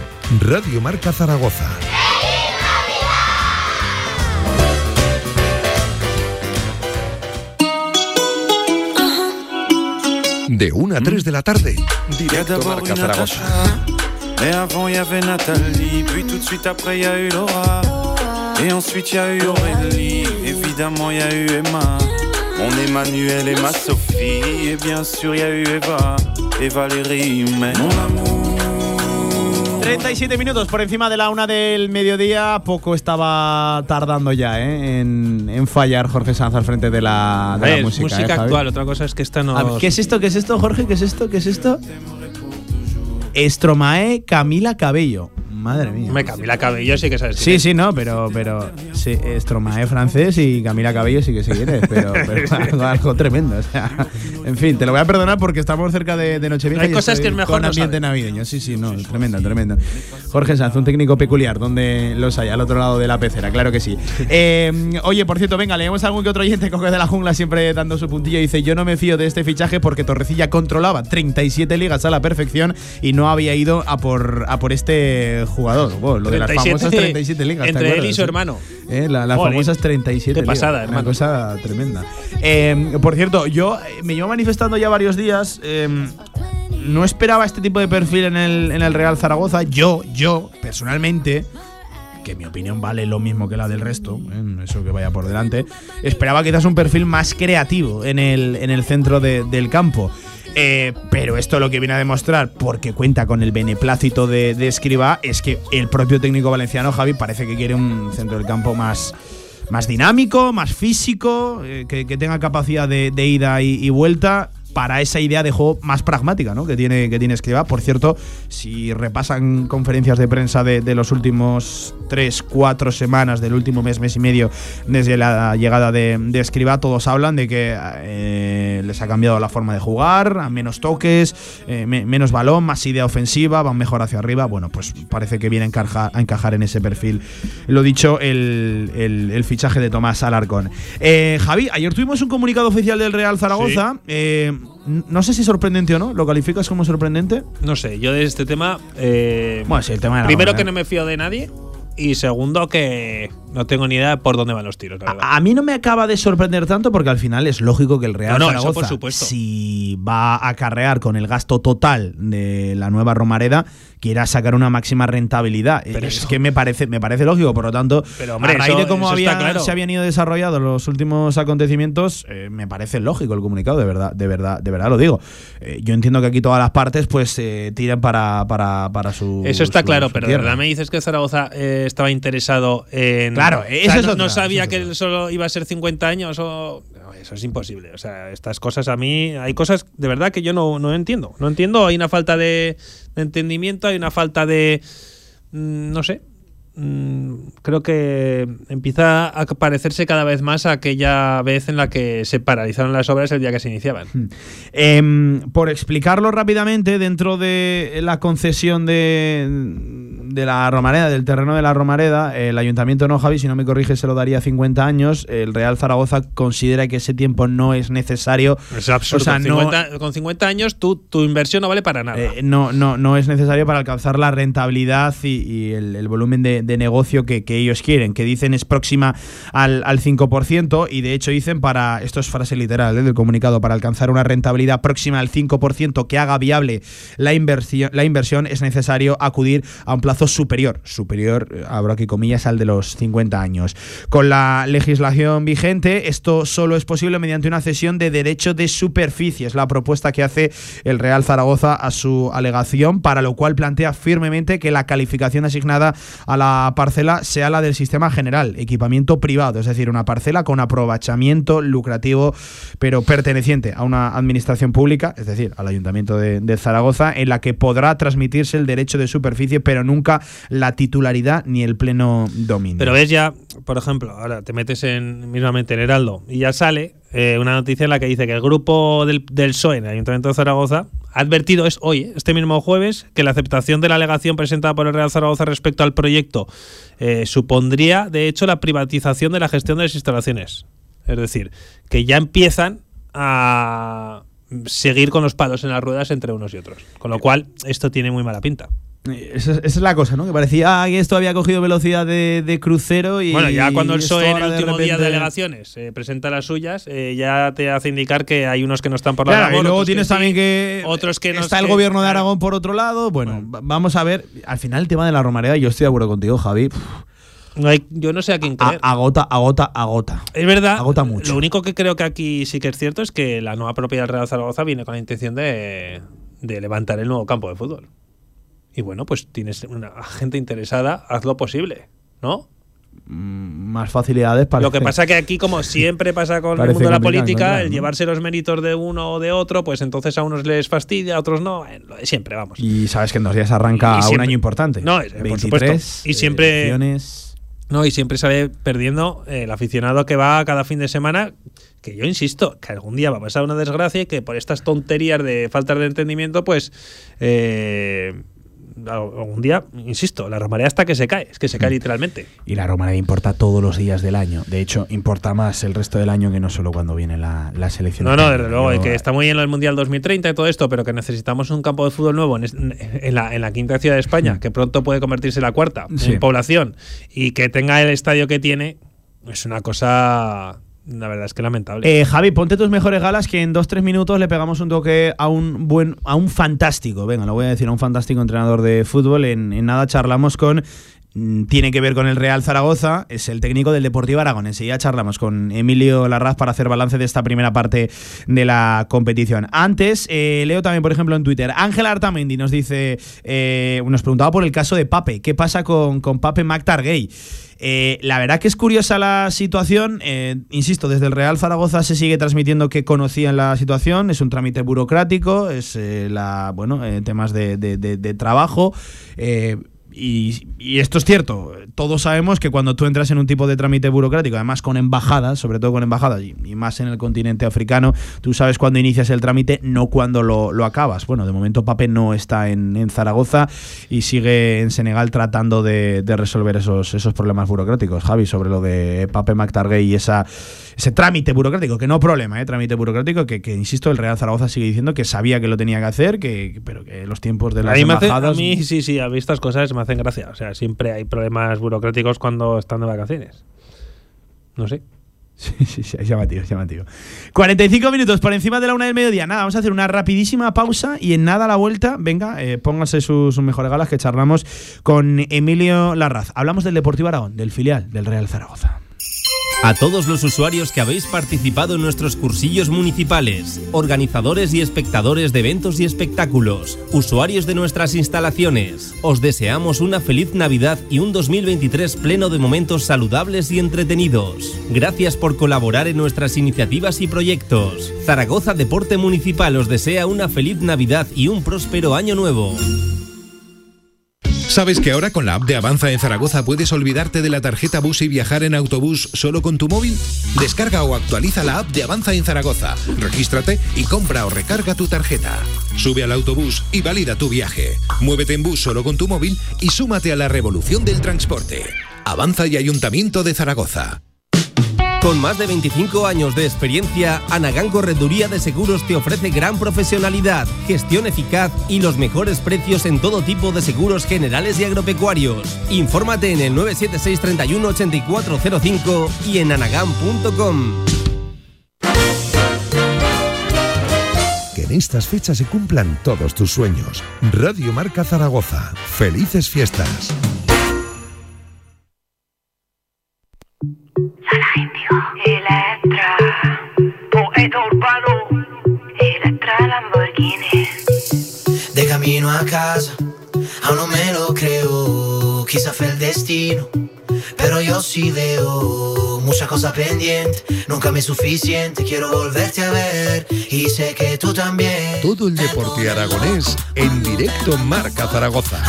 Radio Marca Zaragoza. De 1 a 3 de la tarde, directo Marca Zaragoza. Mais avant il y avait Nathalie, puis tout de suite après il y a eu Laura, et ensuite il y a eu Aurélie, évidemment il y a eu Emma, mon Emmanuel et ma Sophie, et bien sûr il y a eu Eva, et Valérie, mais mon amour. 37 minutos por encima de la una del mediodía. Poco estaba tardando ya ¿eh? en, en fallar Jorge Sanz al frente de la, de la Es música. música, ¿eh, actual, otra cosa es que esta no. Ver, ¿Qué es esto? ¿Qué es esto, Jorge? ¿Qué es esto? ¿Qué es esto? Estromae Camila Cabello. Madre mía. Me Camila Cabello sí que sabes. Sí, sí, no, pero, pero sí, Stromae francés y Camila Cabello sí que se quiere, pero, [LAUGHS] pero [LAUGHS] algo, algo tremendo. O sea, en fin, te lo voy a perdonar porque estamos cerca de, de Nochevieja. Hay cosas que es mejor con no ambiente navideño. Sí, sí, no, tremendo, tremendo. Jorge Sanz, un técnico peculiar, donde los hay, al otro lado de la pecera, claro que sí. [LAUGHS] Eh, oye, por cierto, venga, leemos a algún que otro oyente coge de la jungla siempre dando su puntillo y dice: Yo no me fío de este fichaje porque Torrecilla controlaba 37 ligas a la perfección y no había ido a por, a por este jugador. Lo de las 37 famosas 37 ligas. ¿te Entre él y su hermano. Eh, la- las famosas 37 Qué pasada, ligas. hermano. Una cosa tremenda. Eh, por cierto, yo eh, me llevo manifestando ya varios días. eh, no esperaba este tipo de perfil en el, en el Real Zaragoza. Yo, yo, personalmente, que mi opinión vale lo mismo que la del resto, ¿eh? eso que vaya por delante, esperaba quizás un perfil más creativo en el, en el centro de- del campo. Eh, pero esto lo que viene a demostrar, porque cuenta con el beneplácito de, de Escriba, es que el propio técnico valenciano, Javi, parece que quiere un centro del campo más, más dinámico, más físico, eh, que, tenga capacidad de, ida y vuelta para esa idea de juego más pragmática ¿no? que tiene que tiene Escriba. Por cierto, si repasan conferencias de prensa de, de los últimos 3, 4 semanas, del último mes, mes y medio, desde la llegada de, de Escriba, todos hablan de que eh, les ha cambiado la forma de jugar, a menos toques, eh, me- menos balón, más idea ofensiva, van mejor hacia arriba. Bueno, pues parece que viene a encajar, a encajar en ese perfil. Lo dicho, el, el- el fichaje de Tomás Alarcón. Eh, Javi, ayer tuvimos un comunicado oficial del Real Zaragoza. Eh, no sé si sorprendente o no. ¿Lo calificas como sorprendente? No sé, yo de este tema. eh, Bueno, sí, el tema de la Primero que ¿eh? no me fío de nadie. Y segundo que no tengo ni idea de por dónde van los tiros, la. A, a mí no me acaba de sorprender tanto porque al final es lógico que el Real No, no, Zaragoza, por supuesto. si va a acarrear con el gasto total de la nueva Romareda, quiera sacar una máxima rentabilidad. Pero es eso- que me parece, me parece lógico, por lo tanto, Pero, hombre, a raíz eso- de cómo eso había- claro. se habían ido desarrollando los últimos acontecimientos, eh, me parece lógico el comunicado, de verdad, de verdad, de verdad lo digo. Eh, yo entiendo que aquí todas las partes pues eh, tiran para, para, para su Eso está su- claro, su pero de verdad me dices que Zaragoza eh, estaba interesado en. Claro, O sea, esa es no, otra, no sabía esa es que solo iba a ser 50 años o. Eso es imposible. O sea, estas cosas a mí. Hay cosas de verdad que yo no, no entiendo. No entiendo. Hay una falta de, entendimiento, hay una falta de. mm, No sé. Mm, Creo que empieza a parecerse cada vez más a aquella vez en la que se paralizaron las obras el día que se iniciaban. Em, por explicarlo rápidamente, dentro de la concesión de, de la Romareda, del terreno de la Romareda, el Ayuntamiento no, Javi, si no me corrige, se lo daría 50 años. El Real Zaragoza considera que ese tiempo no es necesario. Es absurdo. O sea, con, no- 50, con 50 años tu, tu inversión no vale para nada. Eh, no, no, no es necesario para alcanzar la rentabilidad y, y el, el volumen de, de negocio que, que ellos quieren, que dicen es próxima al, al 5% y de hecho dicen para, esto es frase literal eh, del comunicado, para alcanzar una rentabilidad próxima al 5% que haga viable la inversión, la inversión es necesario acudir a un plazo superior, superior, eh, abro aquí comillas, al de los 50 años. Con la legislación vigente, esto solo es posible mediante una cesión de derecho de superficie. Es la propuesta que hace el Real Zaragoza a su alegación, para lo cual plantea firmemente que la calificación asignada a la parcela sea la del sistema general, equipamiento privado, es decir, una parcela con aprovechamiento lucrativo, pero perteneciente a una administración pública, es decir, al Ayuntamiento de Zaragoza, en la que podrá transmitirse el derecho de superficie, pero nunca la titularidad ni el pleno dominio. Pero ves ya, por ejemplo, ahora te metes en mismamente en Heraldo y ya sale eh, una noticia en la que dice que el grupo del, del PSOE en el Ayuntamiento de Zaragoza ha advertido, es hoy, eh, este mismo jueves, que la aceptación de la alegación presentada por el Real Zaragoza respecto al proyecto eh, supondría, de hecho, la privatización de la gestión de las instalaciones. Es decir, que ya empiezan a seguir con los palos en las ruedas entre unos y otros. Con lo cual, esto tiene muy mala pinta. Esa, es- esa es la cosa, ¿no? Que parecía que esto había cogido velocidad de, de crucero y. Bueno, ya cuando el PSOE en el de último día de alegaciones eh, presenta las suyas, eh, ya te hace indicar que hay unos que no están por la Claro, labor, y luego tienes también que. otros que no Está es el que- gobierno de. Aragón por otro lado. Bueno, va- vamos a ver. Al final, el tema de la romareda, yo estoy de acuerdo contigo, Javi. No hay- yo no sé a quién a- creer. agota, agota, agota. es verdad, agota mucho. lo único que creo que aquí sí que es cierto es que la nueva propiedad del Real Zaragoza viene con la intención de, de levantar el nuevo campo de fútbol. Y bueno, pues tienes una gente interesada, haz lo posible, ¿no? Mm, Más facilidades para. Lo que [LAUGHS] pasa que aquí, como siempre pasa con el mundo de la política, encontrar, el ¿no? llevarse los méritos de uno o de otro, pues entonces a unos les fastidia, a otros no. eh, lo de siempre, vamos. Y sabes que en dos días arranca un año importante. No, eh, por 23, supuesto. Y siempre- elecciones. No, y siempre sale perdiendo eh, el aficionado que va cada fin de semana, que yo insisto, que algún día va a pasar una desgracia y que por estas tonterías de falta de entendimiento, pues eh, algún día, insisto, la romareda hasta que se cae, es que se cae Mm. literalmente. Y la romareda importa todos los días del año. De hecho, importa más el resto del año que no solo cuando viene la, la selección. No, no, desde luego, que está muy bien del Mundial 2030 y todo esto, pero que necesitamos un campo de fútbol nuevo en, la, en la quinta ciudad de España, que pronto puede convertirse en la cuarta Sí. en población, y que tenga el estadio que tiene, es una cosa, la verdad es que lamentable. Eh, Javi, ponte tus mejores galas que en dos tres minutos le pegamos un toque a un buen, a un fantástico, venga, lo voy a decir, a un fantástico entrenador de fútbol. En, en nada charlamos con. Mm, Tiene que ver con el Real Zaragoza, es el técnico del Deportivo. Y ya charlamos con Emilio Larraz para hacer balance de esta primera parte de la competición. Antes, eh, leo también, por ejemplo, en Twitter, Ángel Artamendi nos dice, eh, nos preguntaba por el caso de Pape, ¿qué pasa con, con Pape McTargay? Eh, la verdad que es curiosa la situación. eh, insisto, desde el Real Zaragoza se sigue transmitiendo que conocían la situación. Es un trámite burocrático, es la bueno temas de, de- de- de trabajo. Y, y esto es cierto, todos sabemos que cuando tú entras en un tipo de trámite burocrático, además con embajadas, sobre todo con embajadas y, y más en el continente africano, tú sabes cuándo inicias el trámite, no cuándo lo, lo acabas. Bueno, de momento Pape no está en, en Zaragoza y sigue en Senegal tratando de, de resolver esos, esos problemas burocráticos. Javi, sobre lo de Pape McTargay y esa, ese trámite burocrático, que no problema, ¿eh? trámite burocrático, que, que, insisto, el Real Zaragoza sigue diciendo que sabía que lo tenía que hacer, que, pero que los tiempos de las me hace- embajadas... a mí, sí, sí, a mí estas cosas me hacen gracia. O sea, siempre hay problemas burocráticos cuando están de vacaciones. No sé. [LAUGHS] Sí, sí, sí, llamativo, llamativo. 45 minutos por encima de la una del mediodía. Nada, vamos a hacer una rapidísima pausa y en nada la vuelta, venga, eh, póngase sus mejores galas que charlamos con Emilio Larraz. Hablamos del Deportivo Aragón, del filial del Real Zaragoza. A todos los usuarios que habéis participado en nuestros cursillos municipales, organizadores y espectadores de eventos y espectáculos, usuarios de nuestras instalaciones, os deseamos una feliz Navidad y un 2023 pleno de momentos saludables y entretenidos. Gracias por colaborar en nuestras iniciativas y proyectos. Zaragoza Deporte Municipal os desea una feliz Navidad y un próspero año nuevo. ¿Sabes que ahora con la app de Avanza en Zaragoza puedes olvidarte de la tarjeta bus y viajar en autobús solo con tu móvil? Descarga o actualiza la app de Avanza en Zaragoza, regístrate y compra o recarga tu tarjeta. Sube al autobús y valida tu viaje. Muévete en bus solo con tu móvil y súmate a la revolución del transporte. Avanza y Ayuntamiento de Zaragoza. Con más de 25 años de experiencia, Anagán Correduría de Seguros te ofrece gran profesionalidad, gestión eficaz y los mejores precios en todo tipo de seguros generales y agropecuarios. Infórmate en el 976 31 8405 y en anagán.com. en estas fechas se cumplan todos tus sueños. Radio Marca Zaragoza. Felices fiestas. Electra, poeta urbano, Electra Lamborghini. De camino a casa, aún no me lo creo. Quizá fue el destino, pero yo sí veo muchas cosas pendientes. Nunca me es suficiente, quiero volverte a ver. Y sé que tú también. Todo el deporte aragonés en directo Marca Zaragoza.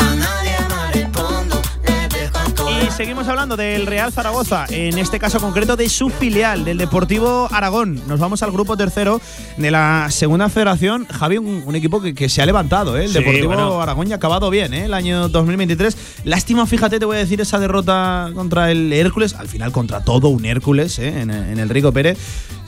Seguimos hablando del Real Zaragoza, en este caso concreto de su filial, del Deportivo Aragón. Nos vamos al grupo tercero de la segunda federación. Javi, un, un equipo que, que se ha levantado, ¿eh? el Sí, Deportivo bueno. Aragón ya ha acabado bien ¿eh? el año 2023. Lástima, fíjate, te voy a decir esa derrota contra el Hércules, al final contra todo un Hércules ¿eh? en, en el Rico Pérez.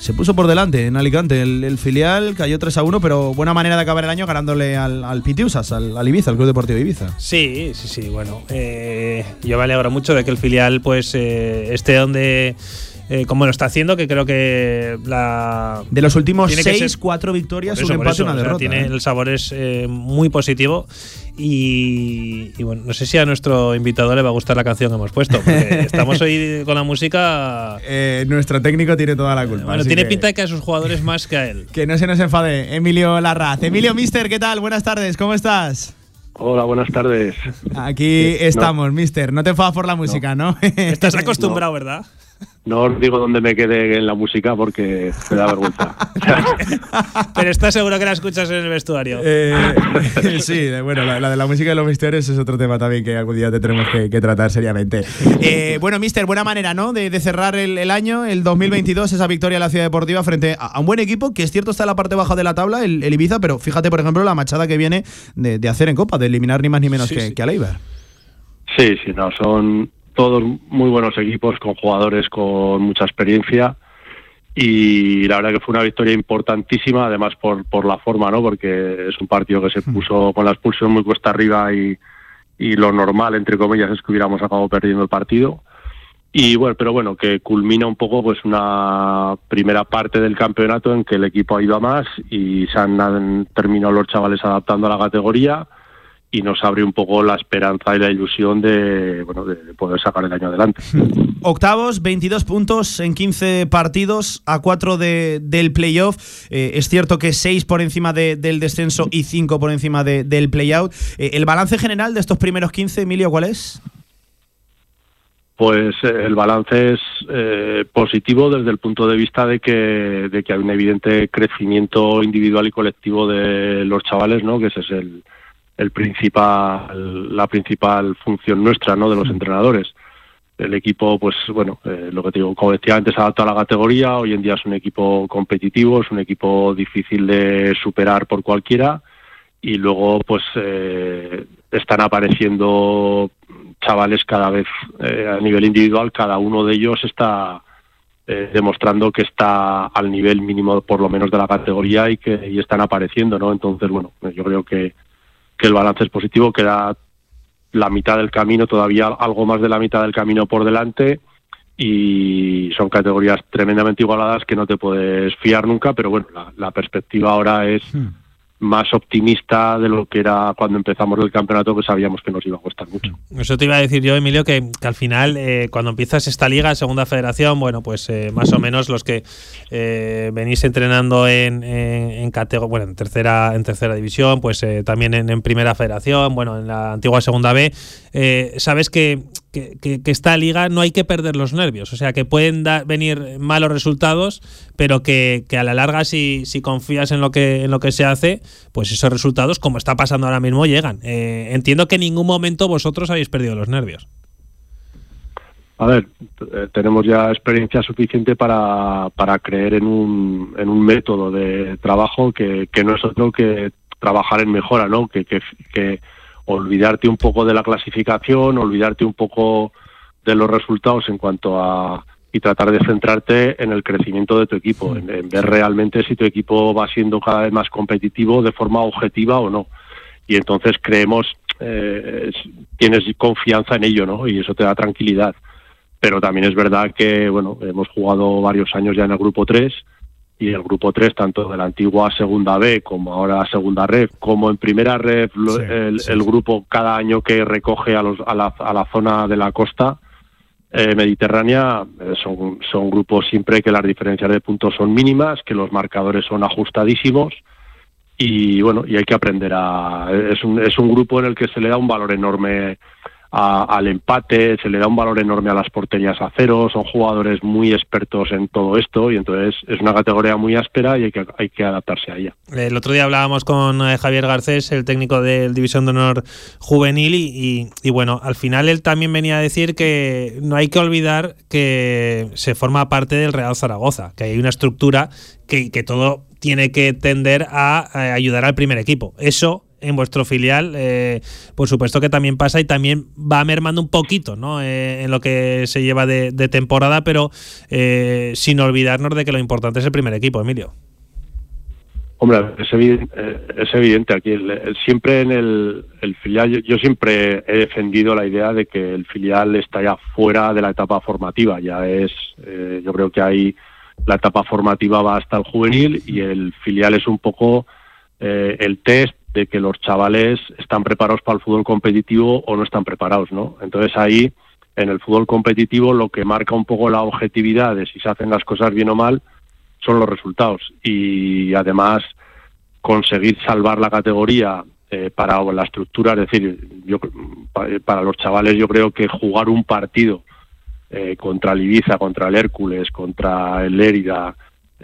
Se puso por delante en Alicante. El, filial cayó 3 a 1, pero buena manera de acabar el año ganándole al, al Pitiusas, al, al Ibiza, al Club Deportivo Ibiza. Sí, sí, sí. Bueno, eh, yo me alegro mucho de que el filial pues eh, esté donde eh, como lo está haciendo, que creo que la De los últimos 6, ser- 4 victorias, eso, un empate eso, una o sea, derrota. tiene ¿eh? el sabor es eh, muy positivo y, y bueno, no sé si a nuestro invitado le va a gustar la canción que hemos puesto, porque [LAUGHS] estamos hoy con la música. Eh, nuestro técnico tiene toda la culpa. Bueno, tiene que- pinta de que a sus jugadores más que a él. [LAUGHS] Que no se nos enfade, Emilio Larraz. Emilio Mister, ¿qué tal? Buenas tardes, ¿cómo estás? Hola, buenas tardes. Aquí no. estamos, Mister. No te enfadas por la música, ¿no? Estás [LAUGHS] acostumbrado, ¿verdad? No os digo dónde me quedé en la música porque me da vergüenza. [LAUGHS] Pero estás seguro que la escuchas en el vestuario. Eh, [LAUGHS] sí, de- bueno, la, la de la música y los misterios es otro tema también que algún día te tenemos que, que tratar seriamente. Eh, bueno, Mister, buena manera, ¿no? De, de cerrar el, el año, el 2022, esa victoria en la Ciudad Deportiva frente a, a un buen equipo que es cierto está en la parte baja de la tabla, el, el Ibiza, pero fíjate, por ejemplo, la machada que viene de, de hacer en Copa, de eliminar ni más ni menos Sí, que, sí. que a Leibar. Sí, sí, no, son todos muy buenos equipos con jugadores con mucha experiencia y la verdad que fue una victoria importantísima, además por, por la forma, ¿no? Porque es un partido que se puso con la expulsión muy cuesta arriba y, y lo normal, entre comillas, es que hubiéramos acabado perdiendo el partido. Y bueno, pero bueno, que culmina un poco pues una primera parte del campeonato en que el equipo ha ido a más y se han, han terminado los chavales adaptando a la categoría y nos abre un poco la esperanza y la ilusión de, bueno, de poder sacar el año adelante. [LAUGHS] Octavos, 22 puntos en 15 partidos, a 4 de, del playoff. Eh, es cierto que 6 por encima de- del descenso y 5 por encima de- del playout. Eh, ¿El balance general de estos primeros 15, Emilio, cuál es? Pues eh, el balance es eh, positivo desde el punto de vista de que, de que hay un evidente crecimiento individual y colectivo de los chavales, ¿no? Que ese es el, el principal, la principal función nuestra, ¿no? De los entrenadores. El equipo, pues bueno, eh, lo que te digo, como decía antes, se adapta a la categoría. Hoy en día es un equipo competitivo, es un equipo difícil de superar por cualquiera. Y luego, pues eh, están apareciendo chavales cada vez eh, a nivel individual, cada uno de ellos está eh, demostrando que está al nivel mínimo por lo menos de la categoría y que y están apareciendo, ¿no? Entonces, bueno, yo creo que, que el balance es positivo, queda la mitad del camino, todavía algo más de la mitad del camino por delante y son categorías tremendamente igualadas que no te puedes fiar nunca, pero bueno, la, la perspectiva ahora es más optimista de lo que era cuando empezamos el campeonato, que sabíamos que nos iba a costar mucho. Eso te iba a decir yo, Emilio, que, al final, eh, cuando empiezas esta liga, segunda federación, bueno, pues eh, más o menos los que eh, venís entrenando en, en, en catego- bueno, en tercera, en tercera división, pues también en, en primera federación, bueno, en la antigua segunda B, sabes que, que, que- que esta liga no hay que perder los nervios, o sea, que pueden da- venir malos resultados, pero que, que a la larga, si, si confías en lo que en lo que se hace, pues esos resultados, como está pasando ahora mismo, llegan. Eh, entiendo que en ningún momento vosotros habéis perdido los nervios. A ver, eh, tenemos ya experiencia suficiente para, para creer en un, en un método de trabajo que, que no es otro que trabajar en mejora, ¿no? Que, que, que olvidarte un poco de la clasificación, olvidarte un poco de los resultados en cuanto a y tratar de centrarte en el crecimiento de tu equipo, en, ver realmente si tu equipo va siendo cada vez más competitivo de forma objetiva o no. Y entonces creemos, eh, es- tienes confianza en ello, ¿no? Y eso te da tranquilidad pero también es verdad que bueno hemos jugado varios años ya en el grupo 3 y el grupo 3, tanto de la antigua segunda B como ahora segunda red, como en primera red, lo- el, el grupo cada año que recoge a, los, a, la, a la zona de la costa eh, mediterránea, eh, son, son grupos siempre que las diferencias de puntos son mínimas, que los marcadores son ajustadísimos y bueno, y hay que aprender a... Es un, es un grupo en el que se le da un valor enorme a- al empate, se le da un valor enorme a las porterías a cero, son jugadores muy expertos en todo esto y entonces es una categoría muy áspera y hay que, hay que adaptarse a ella. El otro día hablábamos con eh, Javier Garcés, el técnico del División de Honor Juvenil, y, y- bueno, al final él también venía a decir que no hay que olvidar que se forma parte del Real Zaragoza, que hay una estructura que, que todo tiene que tender a, eh, ayudar al primer equipo. Eso en vuestro filial, eh, por supuesto que también pasa y también va mermando un poquito ¿no? Eh, en lo que se lleva de, temporada, pero eh, sin olvidarnos de que lo importante es el primer equipo, Emilio. Hombre, es evidente, eh, es evidente aquí. el- siempre en el, el filial, yo, yo siempre he defendido la idea de que el filial está ya fuera de la etapa formativa. Ya es, eh, yo creo que hay la etapa formativa va hasta el juvenil y el filial es un poco eh, el test de que los chavales están preparados para el fútbol competitivo o no están preparados, ¿no? Entonces ahí, en el fútbol competitivo, lo que marca un poco la objetividad de si se hacen las cosas bien o mal son los resultados y además conseguir salvar la categoría eh, para la estructura, es decir, yo pa- para los chavales yo creo que jugar un partido eh, contra el Ibiza, contra el Hércules, contra el Lérida,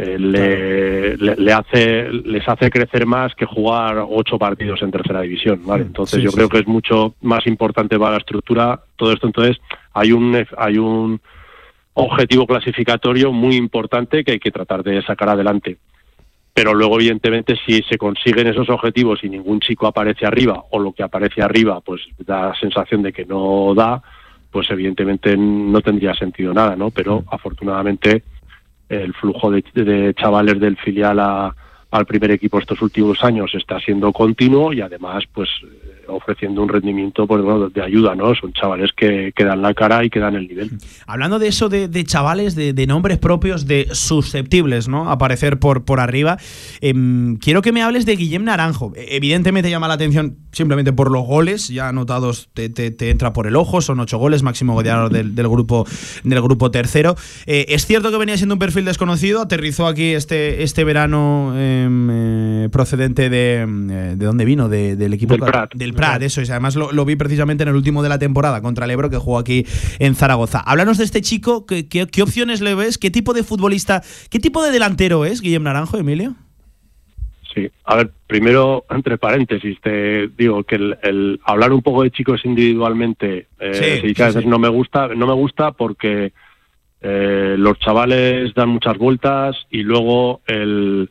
eh, le, le- le hace les hace crecer más que jugar ocho partidos en tercera división, ¿vale? Entonces Sí, yo sí, creo sí. que es mucho más importante para la estructura todo esto. Entonces hay un hay un objetivo clasificatorio muy importante que hay que tratar de sacar adelante. Pero luego, evidentemente, si se consiguen esos objetivos y ningún chico aparece arriba, o lo que aparece arriba, pues da la sensación de que no da, pues evidentemente no tendría sentido nada, ¿no? Pero afortunadamente el flujo de, de chavales del filial a- al primer equipo estos últimos años está siendo continuo y además, pues ofreciendo un rendimiento pues, bueno, de ayuda, ¿no? Son chavales que, que dan la cara y que dan el nivel. Hablando de eso, de, de chavales, de, de nombres propios, de susceptibles, ¿no? Aparecer por, por arriba. em, quiero que me hables de Guillem Naranjo. E- Evidentemente llama la atención simplemente por los goles, ya anotados te, te- te entra por el ojo, son ocho goles, máximo goleador del, del grupo, del grupo tercero. Eh, es cierto que venía siendo un perfil desconocido, aterrizó aquí este, este verano em, eh, procedente de. em, eh, ¿De dónde vino? De- del equipo Del Prat. del Prat, eso es. Además lo, lo vi precisamente en el último de la temporada contra el Ebro que jugó aquí en Zaragoza. Háblanos de este chico, ¿qué, qué, qué opciones le ves? ¿Qué tipo de futbolista, qué tipo de delantero es Guillem Naranjo, Emilio? Sí, a ver, primero, entre paréntesis, te digo que el, el hablar un poco de chicos individualmente, eh, Sí, se dice sí, a veces sí. no me gusta, no me gusta porque eh, los chavales dan muchas vueltas y luego el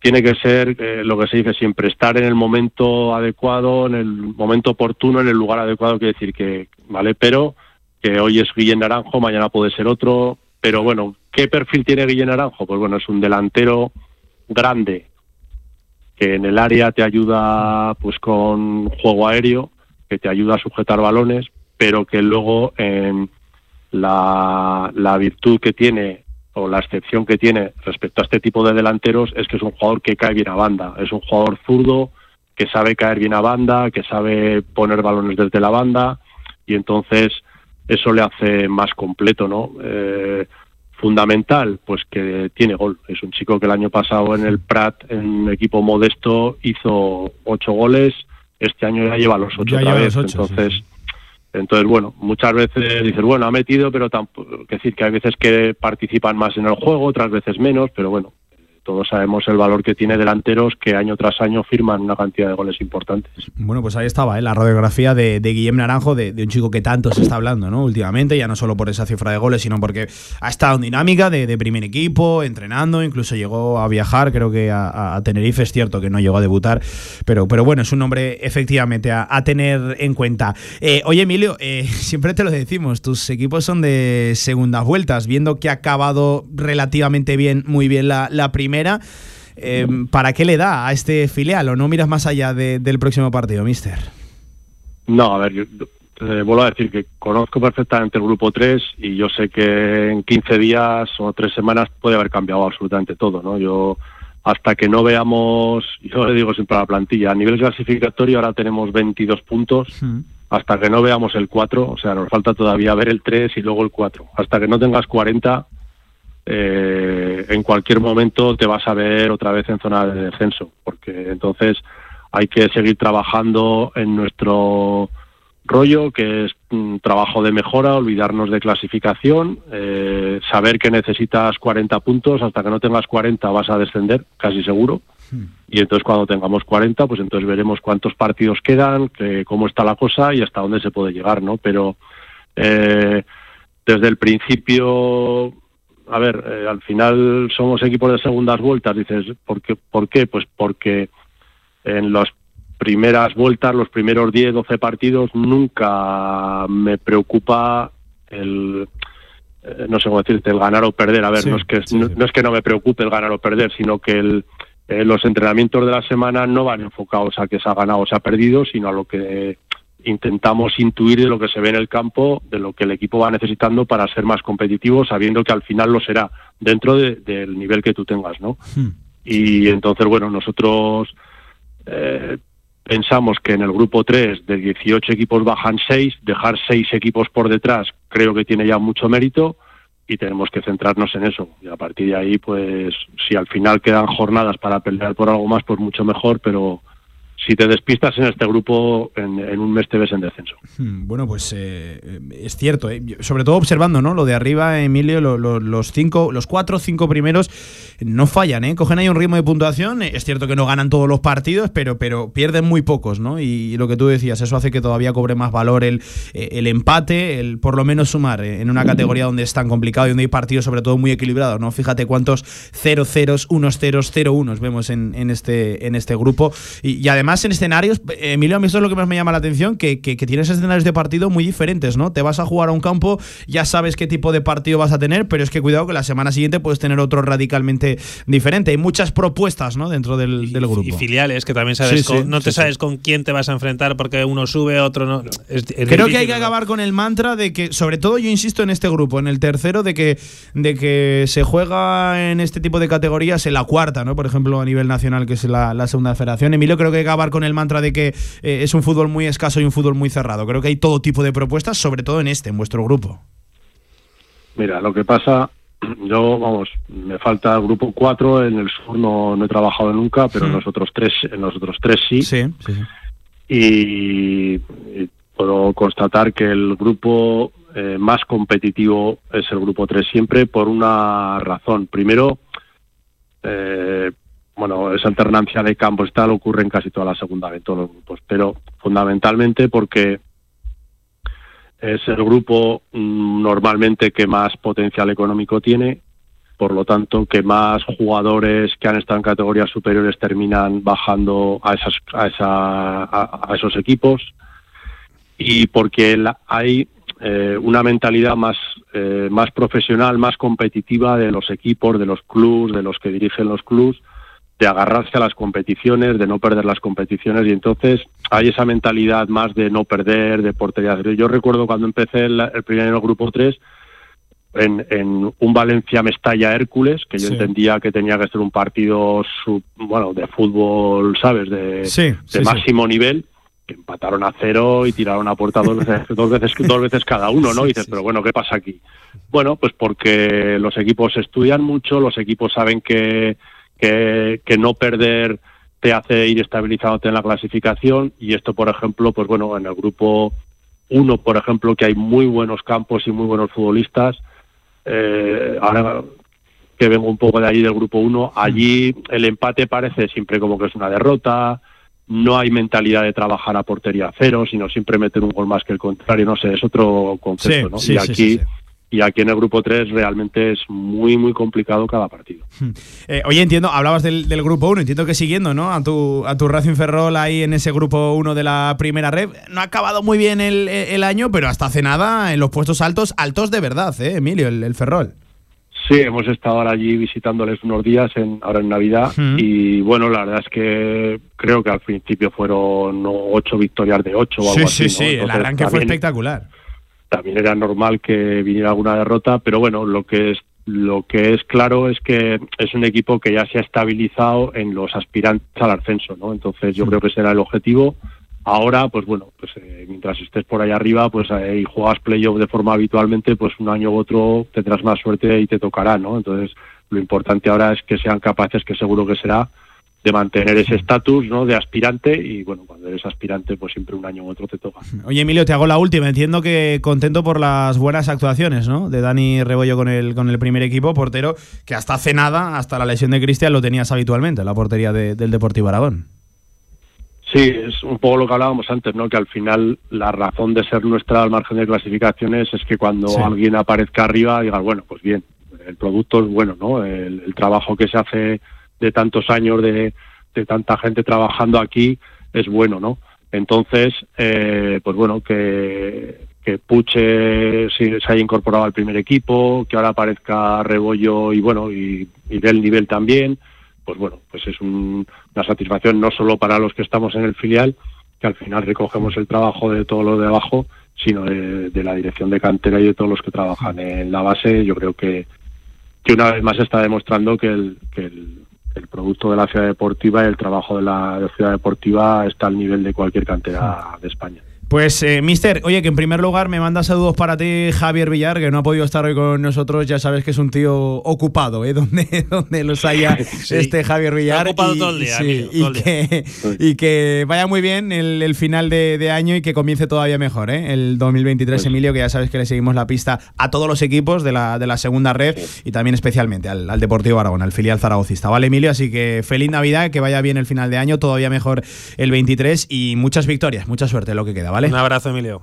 tiene que ser eh, lo que se dice siempre, estar en el momento adecuado, en el momento oportuno, en el lugar adecuado, quiere decir que, ¿vale? Pero que hoy es Guillén Naranjo, mañana puede ser otro, pero bueno, ¿qué perfil tiene Guillén Naranjo? Pues bueno, es un delantero grande, que en el área te ayuda pues con juego aéreo, que te ayuda a sujetar balones, pero que luego en la, la virtud que tiene o la excepción que tiene respecto a este tipo de delanteros es que es un jugador que cae bien a banda, es un jugador zurdo que sabe caer bien a banda, que sabe poner balones desde la banda y entonces eso le hace más completo, ¿no? Eh, fundamental, pues que tiene gol. Es un chico que el año pasado en el Prat, en un equipo modesto, hizo ocho goles. Este año ya lleva los ocho Ya otra lleva vez. sí, entonces, entonces bueno, muchas veces dices bueno ha metido, pero tampoco, es decir que hay veces que participan más en el juego, otras veces menos, pero bueno. Todos sabemos el valor que tiene delanteros que año tras año firman una cantidad de goles importantes. Bueno, pues ahí estaba, ¿eh? la radiografía de, de Guillem Naranjo, de, un chico que tanto se está hablando, ¿no? Últimamente, ya no solo por esa cifra de goles, sino porque ha estado en dinámica de, primer equipo, entrenando, incluso llegó a viajar, creo que a, Tenerife, es cierto que no llegó a debutar, pero, pero bueno, es un nombre efectivamente a, tener en cuenta. Eh, oye, Emilio, eh, [LAUGHS] siempre te lo decimos, tus equipos son de segundas vueltas, viendo que ha acabado relativamente bien, muy bien la primera. Eh, ¿Para qué le da a este filial o no miras más allá de- del próximo partido, mister? No, a ver, yo- eh, vuelvo a decir que conozco perfectamente el grupo 3 y yo sé que en 15 días o tres semanas puede haber cambiado absolutamente todo, ¿no? Yo hasta que no veamos, yo le digo siempre a la plantilla, a nivel clasificatorio ahora tenemos 22 puntos, hasta que no veamos el 4, o sea, nos falta todavía ver el 3 y luego el 4. Hasta que no tengas 40, eh, en cualquier momento te vas a ver otra vez en zona de descenso, porque entonces hay que seguir trabajando en nuestro rollo, que es un trabajo de mejora, olvidarnos de clasificación, eh, saber que necesitas 40 puntos, hasta que no tengas 40 vas a descender, casi seguro. Y entonces cuando tengamos 40, pues entonces veremos cuántos partidos quedan, que, cómo está la cosa y hasta dónde se puede llegar, ¿no? Pero eh, desde el principio, a ver, eh, al final somos equipos de segundas vueltas, dices, ¿por qué? ¿Por qué? Pues porque en las primeras vueltas, los primeros 10, 12 partidos, nunca me preocupa el, eh, no sé cómo decirte, el ganar o perder. A ver, Sí, no, es que, sí, no, sí. no es que no me preocupe el ganar o perder, sino que el, eh, los entrenamientos de la semana no van enfocados a que se ha ganado o se ha perdido, sino a lo que intentamos intuir de lo que se ve en el campo, de lo que el equipo va necesitando para ser más competitivo, sabiendo que al final lo será dentro de- del nivel que tú tengas, ¿no? Y entonces, bueno, nosotros eh, pensamos que en el grupo 3 de 18 equipos bajan 6, dejar 6 equipos por detrás creo que tiene ya mucho mérito y tenemos que centrarnos en eso. Y a partir de ahí, pues si al final quedan jornadas para pelear por algo más, pues mucho mejor, pero si te despistas en este grupo, en, un mes te ves en descenso. Hmm, Bueno, pues eh, eh, es cierto, eh. Sobre todo observando, ¿no? Lo de arriba, Emilio, lo- lo- los cinco, los cuatro cinco primeros no fallan, ¿eh? Cogen ahí un ritmo de puntuación. Es cierto que no ganan todos los partidos, pero, pero pierden muy pocos, ¿no? Y, lo que tú decías, eso hace que todavía cobre más valor el, eh, el empate, el por lo menos sumar eh, en una categoría donde es tan complicado y donde hay partidos sobre todo muy equilibrados, ¿no? Fíjate cuántos 0 ceros, unos ceros, 0 unos vemos en, en este, en este grupo. Y, además en escenarios, Emilio, a mí esto es lo que más me llama la atención, que, que, que tienes escenarios de partido muy diferentes, ¿no? Te vas a jugar a un campo, ya sabes qué tipo de partido vas a tener, pero es que cuidado que la semana siguiente puedes tener otro radicalmente diferente. Hay muchas propuestas, ¿no? Dentro del, del grupo. Y filiales, que también sabes, Sí, sí, con- no te sí, sabes con quién te vas a enfrentar porque uno sube, otro no. Es- es Creo difícil, que hay que ¿no? acabar con el mantra de que, sobre todo yo insisto en este grupo, en el tercero, de que, de que se juega en este tipo de categorías en la cuarta, ¿no? Por ejemplo, a nivel nacional, que es la, la segunda federación. Emilio, creo que hay que acabar con el mantra de que eh, es un fútbol muy escaso y un fútbol muy cerrado. Creo que hay todo tipo de propuestas, sobre todo en este, en vuestro grupo. Mira, lo que pasa, yo, vamos, me falta el grupo 4, en el sur no, no he trabajado nunca, pero en los otros tres, en los otros tres sí. Sí, sí, sí. Y, y puedo constatar que el grupo eh, más competitivo es el grupo 3 siempre por una razón. Primero, eh, bueno, esa alternancia de campos y tal ocurre en casi toda la segunda de todos los grupos, pero fundamentalmente porque es el grupo mm, normalmente que más potencial económico tiene, por lo tanto que más jugadores que han estado en categorías superiores terminan bajando a esas a, esos equipos. Y porque hay eh, una mentalidad más eh, más profesional, más competitiva de los equipos, de los clubs, de los que dirigen los clubs, de agarrarse a las competiciones, de no perder las competiciones y entonces hay esa mentalidad más de no perder, de portería. Yo recuerdo cuando empecé el, el primer año grupo 3 en, en un Valencia Mestalla Hércules, que yo Sí. entendía que tenía que ser un partido sub- bueno, de fútbol, ¿sabes? De, Sí, de sí. máximo nivel, que empataron a cero y tiraron a puerta dos veces, [LAUGHS] dos veces, dos veces cada uno, ¿no? Y dices, pero bueno, ¿qué pasa aquí? Bueno, pues porque los equipos estudian mucho, los equipos saben que, que, que no perder te hace ir estabilizándote en la clasificación y esto, por ejemplo, pues bueno, en el grupo uno, por ejemplo, que hay muy buenos campos y muy buenos futbolistas, eh, ahora que vengo un poco de allí del grupo 1, allí el empate parece siempre como que es una derrota, no hay mentalidad de trabajar a portería cero, sino siempre meter un gol más que el contrario, no sé, es otro concepto, Sí, ¿no? sí, y aquí sí, sí. Y aquí en el grupo 3 realmente es muy muy complicado cada partido. Eh, oye, entiendo, hablabas del, del grupo 1, entiendo que siguiendo, ¿no? A tu, a tu Racing Ferrol ahí en ese grupo 1 de la primera red. No ha acabado muy bien el, el año, pero hasta hace nada en los puestos altos, altos de verdad, ¿eh, Emilio, el, el Ferrol? Sí, hemos estado ahora allí visitándoles unos días, en, ahora en Navidad, Mm. y bueno, la verdad es que creo que al principio fueron ocho victorias de ocho o algo Sí, así. sí, ¿no? sí. El arranque fue espectacular. También era normal que viniera alguna derrota, pero bueno, lo que es lo que es claro es que es un equipo que ya se ha estabilizado en los aspirantes al ascenso, ¿no? Entonces yo creo que ese era el objetivo. Ahora, pues bueno, pues eh, mientras estés por ahí arriba, pues eh, y juegas playoff de forma habitualmente, pues un año u otro tendrás más suerte y te tocará, ¿no? Entonces lo importante ahora es que sean capaces, que seguro que será, de mantener ese estatus, ¿no? De aspirante y bueno, cuando eres aspirante, pues siempre un año u otro te toca. Oye, Emilio, te hago la última. Entiendo que contento por las buenas actuaciones, ¿no? De Dani Rebollo con el, con el primer equipo, portero que hasta hace nada, hasta la lesión de Cristian, lo tenías habitualmente en la portería de- del Deportivo Aragón. Sí, es un poco lo que hablábamos antes, ¿no? Que al final la razón de ser nuestra al margen de clasificaciones es que cuando Sí. alguien aparezca arriba digas, bueno, pues bien, el producto es bueno, ¿no? El, el trabajo que se hace de tantos años de, de tanta gente trabajando aquí es bueno, ¿no? Entonces, eh, pues bueno, que, que Puche sí, se haya incorporado al primer equipo, que ahora aparezca Rebollo y bueno, y, y del nivel también, pues bueno, pues es un- una satisfacción no solo para los que estamos en el filial, que al final recogemos el trabajo de todos los de abajo, sino de, de la dirección de cantera y de todos los que trabajan en la base. Yo creo que, que una vez más está demostrando que el, que el, el producto de la ciudad deportiva y el trabajo de la ciudad deportiva está al nivel de cualquier cantera de España. Pues, eh, Mister, oye, que en primer lugar me manda saludos para ti, Javier Villar, que no ha podido estar hoy con nosotros. Ya sabes que es un tío ocupado, ¿eh? [LAUGHS] Donde, donde los haya [LAUGHS] Sí. este Javier Villar. Está ocupado todo el día, sí, y, día. que, y que vaya muy bien el, el final de, de año y que comience todavía mejor, ¿eh? El 2023, Pues Emilio, que ya sabes que le seguimos la pista a todos los equipos de la, de la segunda red y también especialmente al, al Deportivo Aragón, al filial zaragocista. ¿Vale, Emilio? Así que feliz Navidad, que vaya bien el final de año, todavía mejor el 23 y muchas victorias, mucha suerte en lo que queda, ¿vale? Un abrazo, Emilio.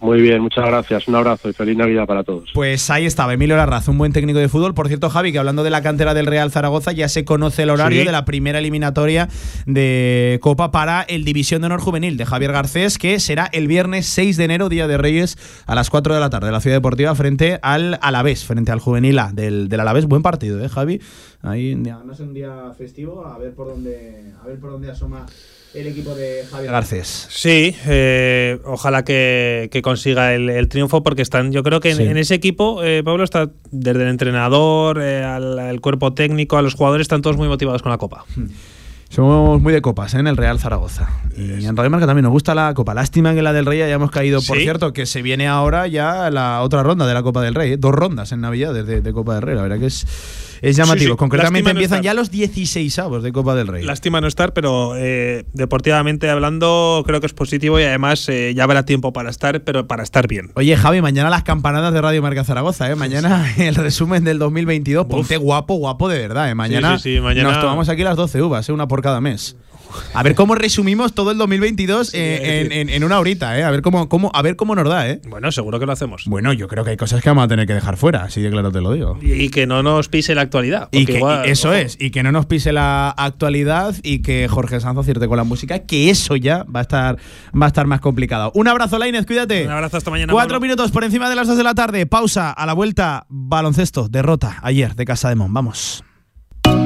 Muy bien, muchas gracias. Un abrazo y feliz Navidad para todos. Pues ahí estaba, Emilio Larraz, un buen técnico de fútbol. Por cierto, Javi, que hablando de la cantera del Real Zaragoza, ya se conoce el horario Sí. de la primera eliminatoria de Copa para el División de Honor Juvenil de Javier Garcés, que será el viernes 6 de enero, Día de Reyes, a las 4 de la tarde, en la Ciudad Deportiva, frente al Alavés, frente al Juvenil A del, del Alavés. Buen partido, ¿eh, Javi? Ahí, no es un día festivo, a ver por dónde, a ver por dónde asoma el equipo de Javier Garcés. Sí, eh, ojalá que, que consiga el, el triunfo porque están, yo creo que en, Sí. en ese equipo, eh, Pablo, está desde el entrenador, eh, al, al cuerpo técnico, a los jugadores, están todos muy motivados con la Copa. Somos muy de copas ¿eh? en el Real Zaragoza. Y en Radio Marca también nos gusta la Copa. Lástima que en la del Rey hayamos caído. Por ¿Sí? cierto, que se viene ahora ya la otra ronda de la Copa del Rey. ¿eh? Dos rondas en Navidad de, de Copa del Rey. La verdad que es, es llamativo. Sí, sí. Concretamente Lástima empiezan ya los 16 avos de Copa del Rey. Lástima no estar, pero eh, deportivamente hablando creo que es positivo y además eh, ya habrá tiempo para estar, pero para estar bien. Oye, Javi, mañana las campanadas de Radio Marca Zaragoza, ¿eh? Mañana [LAUGHS] el resumen del 2022. Ponte guapo, guapo de verdad, ¿eh? Mañana, mañana- nos tomamos aquí las 12 uvas, ¿eh? Una por cada mes. A ver cómo resumimos todo el 2022 eh, en, en- en una horita, ¿eh? A ver cómo, cómo, a ver cómo nos da, ¿eh? Bueno, seguro que lo hacemos. Bueno, yo creo que hay cosas que vamos a tener que dejar fuera, así de claro te lo digo. Y, y que no nos pise la actualidad. Y que igual- y eso ojo. es, y que no nos pise la actualidad y que Jorge Sanz acierte con la música, que eso ya va a estar, va a estar más complicado. Un abrazo, Lainez, cuídate. Un abrazo hasta mañana. Cuatro Pablo. minutos por encima de las dos de la tarde. Pausa a la vuelta. Baloncesto. Derrota ayer de Casa de Mon. Vamos.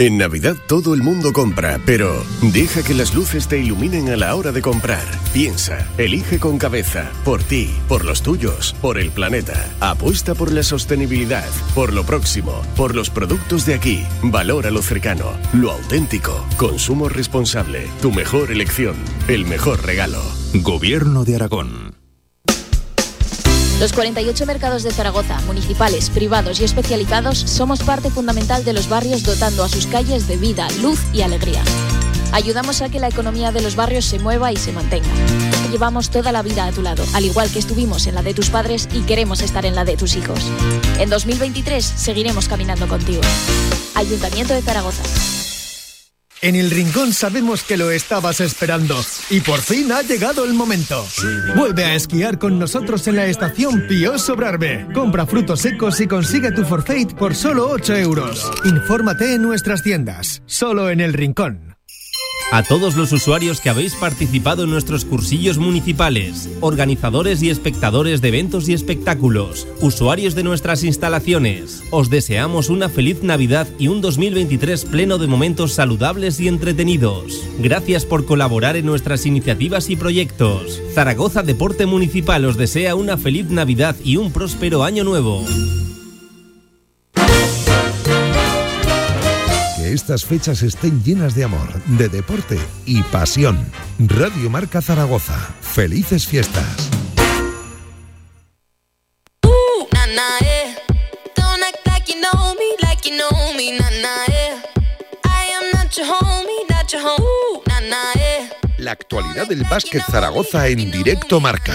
En Navidad todo el mundo compra, pero deja que las luces te iluminen a la hora de comprar. Piensa, elige con cabeza, por ti, por los tuyos, por el planeta. Apuesta por la sostenibilidad, por lo próximo, por los productos de aquí. Valora lo cercano, lo auténtico. Consumo responsable, tu mejor elección, el mejor regalo. Gobierno de Aragón. Los 48 mercados de Zaragoza, municipales, privados y especializados, somos parte fundamental de los barrios dotando a sus calles de vida, luz y alegría. Ayudamos a que la economía de los barrios se mueva y se mantenga. Llevamos toda la vida a tu lado, al igual que estuvimos en la de tus padres y queremos estar en la de tus hijos. En 2023 seguiremos caminando contigo. Ayuntamiento de Zaragoza. En el Rincón sabemos que lo estabas esperando y por fin ha llegado el momento. Vuelve a esquiar con nosotros en la estación Pío Sobrarbe. Compra frutos secos y consigue tu forfait por solo 8 euros. Infórmate en nuestras tiendas, solo en el Rincón. A todos los usuarios que habéis participado en nuestros cursillos municipales, organizadores y espectadores de eventos y espectáculos, usuarios de nuestras instalaciones, os deseamos una feliz Navidad y un 2023 pleno de momentos saludables y entretenidos. Gracias por colaborar en nuestras iniciativas y proyectos. Zaragoza Deporte Municipal os desea una feliz Navidad y un próspero año nuevo. Que estas fechas estén llenas de amor, de deporte y pasión. Radio Marca Zaragoza. Felices fiestas. Eh. Eh. Eh. La actualidad del básquet Zaragoza en directo Marca.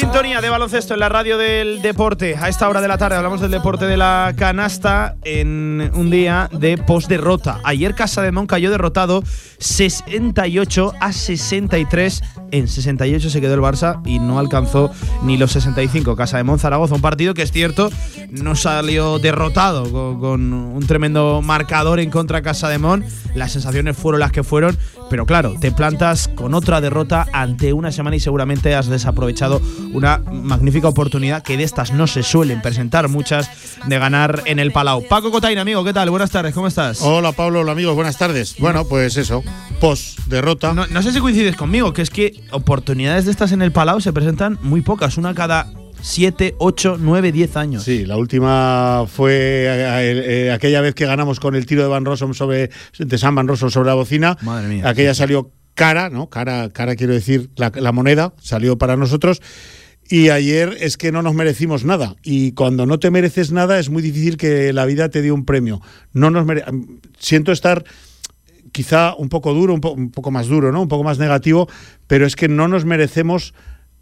Sintonía de baloncesto en la radio del deporte. A esta hora de la tarde hablamos del deporte de la canasta en un día de post-derrota. Ayer Casa de Mon cayó derrotado 68 a 63. En 68 se quedó el Barça y no alcanzó ni los 65. Casa de Mon Zaragoza, un partido que es cierto, no salió derrotado con, con un tremendo marcador en contra Casa de Mon. Las sensaciones fueron las que fueron, pero claro, te plantas con otra derrota ante una semana y seguramente has desaprovechado una magnífica oportunidad que de estas no se suelen presentar muchas de ganar en el Palau. Paco Cotain, amigo, ¿qué tal? Buenas tardes, ¿cómo estás? Hola Pablo, hola amigos, buenas tardes. Bueno, pues eso, post derrota. No, no sé si coincides conmigo, que es que oportunidades de estas en el Palau se presentan muy pocas, una cada 7, 8, 9, 10 años. Sí, la última fue eh, eh, aquella vez que ganamos con el tiro de Van Rossum sobre de San Van Rossum sobre la bocina. Madre mía. Aquella salió cara, ¿no? Cara, cara quiero decir, la, la moneda salió para nosotros. Y ayer es que no nos merecimos nada. Y cuando no te mereces nada es muy difícil que la vida te dé un premio. No nos mere- Siento estar quizá un poco duro, un, po- un poco más duro, ¿no? Un poco más negativo, pero es que no nos merecemos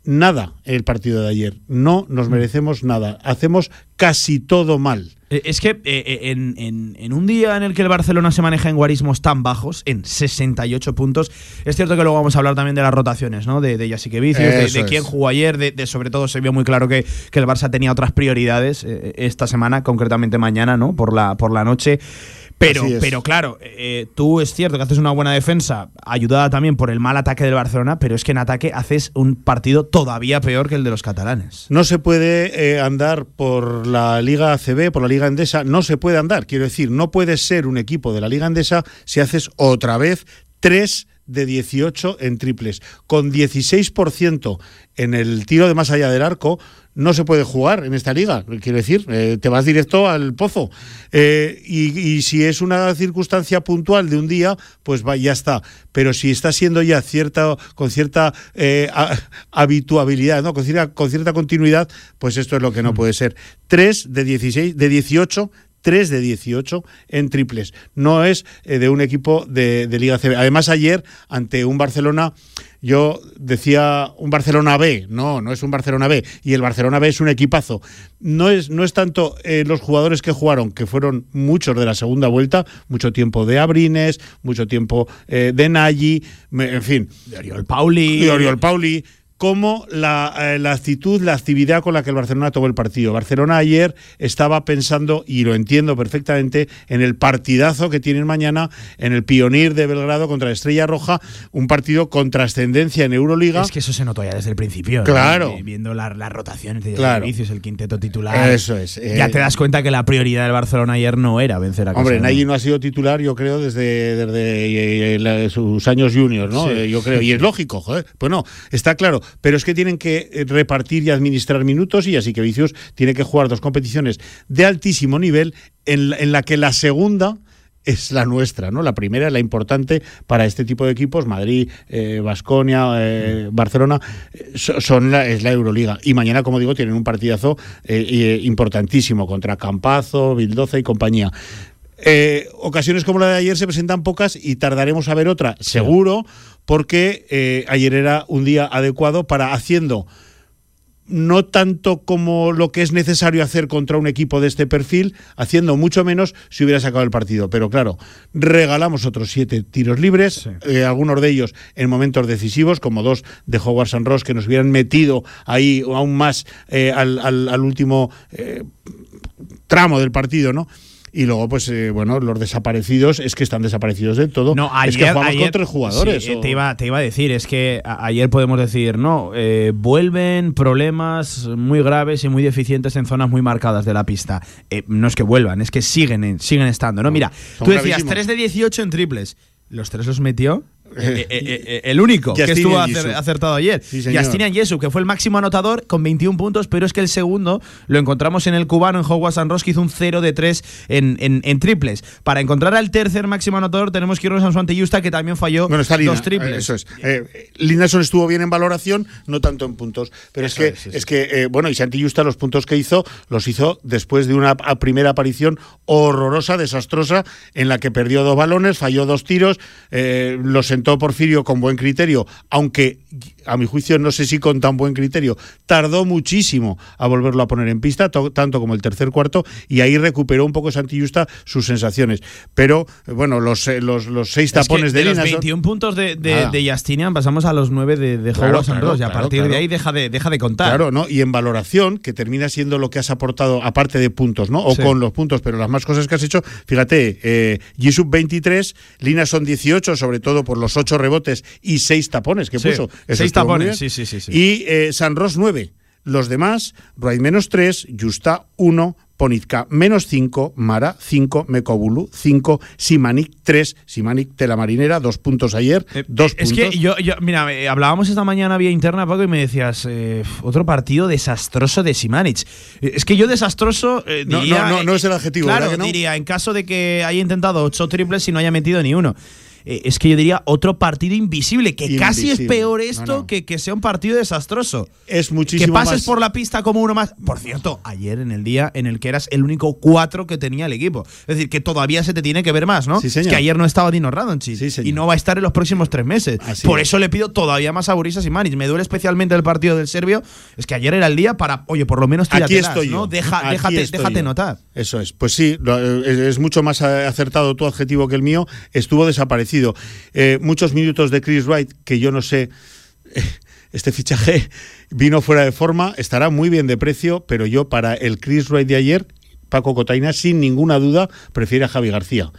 nada el partido de ayer. No nos merecemos nada. Hacemos casi todo mal. Eh, Es que eh, eh, en, en- en un día en el que el Barcelona se maneja en guarismos tan bajos, en 68 puntos, es cierto que luego vamos a hablar también de las rotaciones, ¿no? De, de Vicius, de, de quién jugó ayer, de, de sobre todo se vio muy claro que, que el Barça tenía otras prioridades eh, esta semana, concretamente mañana, ¿no? Por la, por la noche. Pero, pero claro, eh, tú es cierto que haces una buena defensa, ayudada también por el mal ataque del Barcelona, pero es que en ataque haces un partido todavía peor que el de los catalanes. No se puede eh, andar por la Liga ACB, por la Liga Endesa, no se puede andar. Quiero decir, no puedes ser un equipo de la Liga Endesa si haces otra vez tres de 18 en triples. Con 16% en el tiro de más allá del arco, no se puede jugar en esta liga. Quiero decir, eh, te vas directo al pozo. Eh, y, y si es una circunstancia puntual de un día, pues va, ya está. Pero si está siendo ya cierta, con cierta eh, a- habituabilidad, ¿no? con, cierta, con cierta continuidad, pues esto es lo que no puede ser. 3 de 16, de 18 3 de 18 en triples. No es eh, de un equipo de, de Liga CB. Además, ayer, ante un Barcelona, yo decía un Barcelona B. No, no es un Barcelona B. Y el Barcelona B es un equipazo. No es, no es tanto eh, los jugadores que jugaron, que fueron muchos de la segunda vuelta, mucho tiempo de Abrines, mucho tiempo eh, de Nagy, me- en fin. De Oriol Pauli. De Oriol Pauli como la, eh, la actitud, la actividad con la que el Barcelona tomó el partido. Barcelona ayer estaba pensando, y lo entiendo perfectamente, en el partidazo que tienen mañana en el Pionir de Belgrado contra Estrella Roja, un partido con trascendencia en Euroliga. Es que eso se notó ya desde el principio. ¿no? Claro. Eh, Viendo la- las rotaciones de Claro. servicios, el quinteto titular. Eso es, Ya eh, te das cuenta que la prioridad del Barcelona ayer no era vencer a Hombre, Nagy Mon. no ha sido titular, yo creo, desde, desde sus años juniors, ¿no? Sí. Yo creo. Y es lógico, joder. Pues no, está claro. Pero es que tienen que eh, repartir y administrar minutos y así que Vicius tiene que jugar dos competiciones de altísimo nivel en la, en la que la segunda es la nuestra, ¿no? La primera la importante para este tipo de equipos, Madrid, Vasconia, Barcelona, eh, so- son la, es la Euroliga. Y mañana, como digo, tienen un partidazo eh, eh, importantísimo contra Campazo, Bildoza y compañía. Eh, ocasiones como la de ayer se presentan pocas y tardaremos a ver otra, seguro, porque eh, ayer era un día adecuado para haciendo no tanto como lo que es necesario hacer contra un equipo de este perfil, haciendo mucho menos si hubiera sacado el partido. Pero claro, regalamos otros siete tiros libres, eh, algunos de ellos en momentos decisivos, como dos de Howard San Ross, que nos hubieran metido ahí aún más eh, al, al- al último eh, tramo del partido, ¿no? Y luego, pues, eh, bueno, los desaparecidos es que están desaparecidos del todo. No, ayer, es que jugamos ayer- con tres jugadores. sí, o- te, iba, te iba a decir, es que ayer podemos decir, no, eh, vuelven problemas muy graves y muy deficientes en zonas muy marcadas de la pista. Eh, no es que vuelvan, es que siguen, en- siguen estando. No, mira, son tú decías gravísimos. 3 de 18 en triples. Los tres los metió. Eh, eh, eh, el único que estuvo acertado ayer. Sí. Justinian Yesub, que fue el máximo anotador con 21 puntos, pero es que el segundo lo encontramos en el cubano, en Howard San Ross, que hizo un 0 de 3 en, en- en triples. Para encontrar al tercer máximo anotador tenemos que irnos a Suante Justa, que también falló Bueno, está Lina, dos triples. Eso es. Eh, estuvo bien en valoración, no tanto en puntos. Pero Eso es que, es, que bueno, y Santi Justa los puntos que hizo, los hizo después de una primera aparición horrorosa, desastrosa, en la que perdió dos balones, falló dos tiros, eh, lo sentó Porfirio con buen criterio, aunque a mi juicio no sé si con tan buen criterio, tardó muchísimo a volverlo a poner en pista, to- tanto como el tercer cuarto, y ahí recuperó un poco Santi Justa sus sensaciones. Pero, eh, bueno, los, eh, los, los seis Es que tapones de, de los Linason- 21 puntos de, de, Nada. de Justinian pasamos a los 9 de, de Claro, claro, y a claro, partir de ahí deja de, deja de contar. Claro, ¿no? Y en valoración, que termina siendo lo que has aportado, aparte de puntos, ¿no? O Sí. con los puntos, pero las más cosas que has hecho, fíjate, eh, Gisub 23, Lina son 18, sobre todo por los 8 rebotes y 6 tapones que Sí, puso. Eso seis tapones, sí, sí, sí, sí. Y eh, San Ross 9. Los demás, Wright menos 3, Justa 1, Ponitka menos 5, Mara 5, Mekobulu 5, Simanik 3, Simanik de la Marinera, dos puntos ayer, dos Es puntos. que yo, yo- mira, eh, hablábamos esta mañana vía interna, Paco, y me decías, eh, otro partido desastroso de Simanic. Eh, Es que yo desastroso eh, No, diría, no, no, no es el adjetivo, Claro, ¿verdad que no? diría, en caso de que haya intentado ocho triples y no haya metido ni uno. Eh, es que yo diría otro partido invisible, que casi es peor esto no. Que, que sea un partido desastroso. Es Que muchísimo pases más- por la pista como uno más. Por cierto, ayer en el día en el que eras el único cuatro que tenía el equipo. Es decir, que todavía se te tiene que ver más, ¿no? Sí, Es que ayer no estaba Dino Radonjic y no va a estar en los próximos tres meses. Así por es. eso le pido todavía más a Borisas y Manis. Me duele especialmente el partido del serbio. Es que ayer era el día para, oye, por lo menos Aquí tíratelas, estoy ¿no? yo. Deja, Aquí déjate, estoy déjate yo. notar. Eso es. Pues sí, eh, es, mucho más acertado tu adjetivo que el mío. Estuvo desaparecido. Eh, muchos minutos de Chris Wright, que yo no sé. eh, Este fichaje vino fuera de forma, estará muy bien de precio, pero yo para el Chris Wright de ayer, Paco Cotaina, sin ninguna duda, prefiere a Javi García.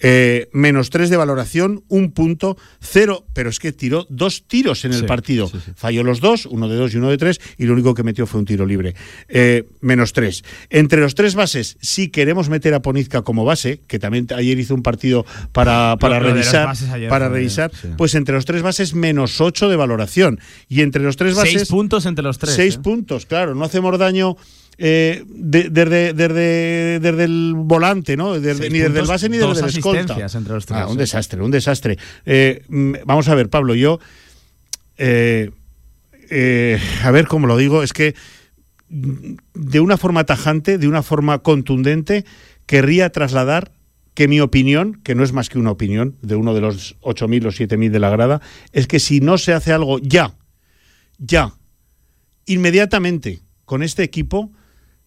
Eh, menos tres de valoración, un punto, cero, pero es que tiró dos tiros en el Sí, partido. Falló los dos, uno de dos y uno de tres, y lo único que metió fue un tiro libre. Eh, menos tres. Entre los tres bases, si queremos meter a Ponizca como base, que también ayer hizo un partido para, para Lo- revisar, para revisar, pues entre los tres bases, menos ocho de valoración. Y entre los tres bases. Seis puntos entre los tres. Seis ¿eh? puntos, claro. No hacemos daño. Eh, de- desde, desde, desde el volante, ¿no? Desde- ni desde el base ni desde el escolta. entre los tres, Ah, un desastre, un desastre. Eh, mm, vamos a ver, Pablo, yo. eh, eh, a ver cómo lo digo, es que mm, de una forma tajante, de una forma contundente, querría trasladar que mi opinión, que no es más que una opinión de uno de los 8.000 o 7.000 de la grada, es que si no se hace algo ya, ya, inmediatamente con este equipo,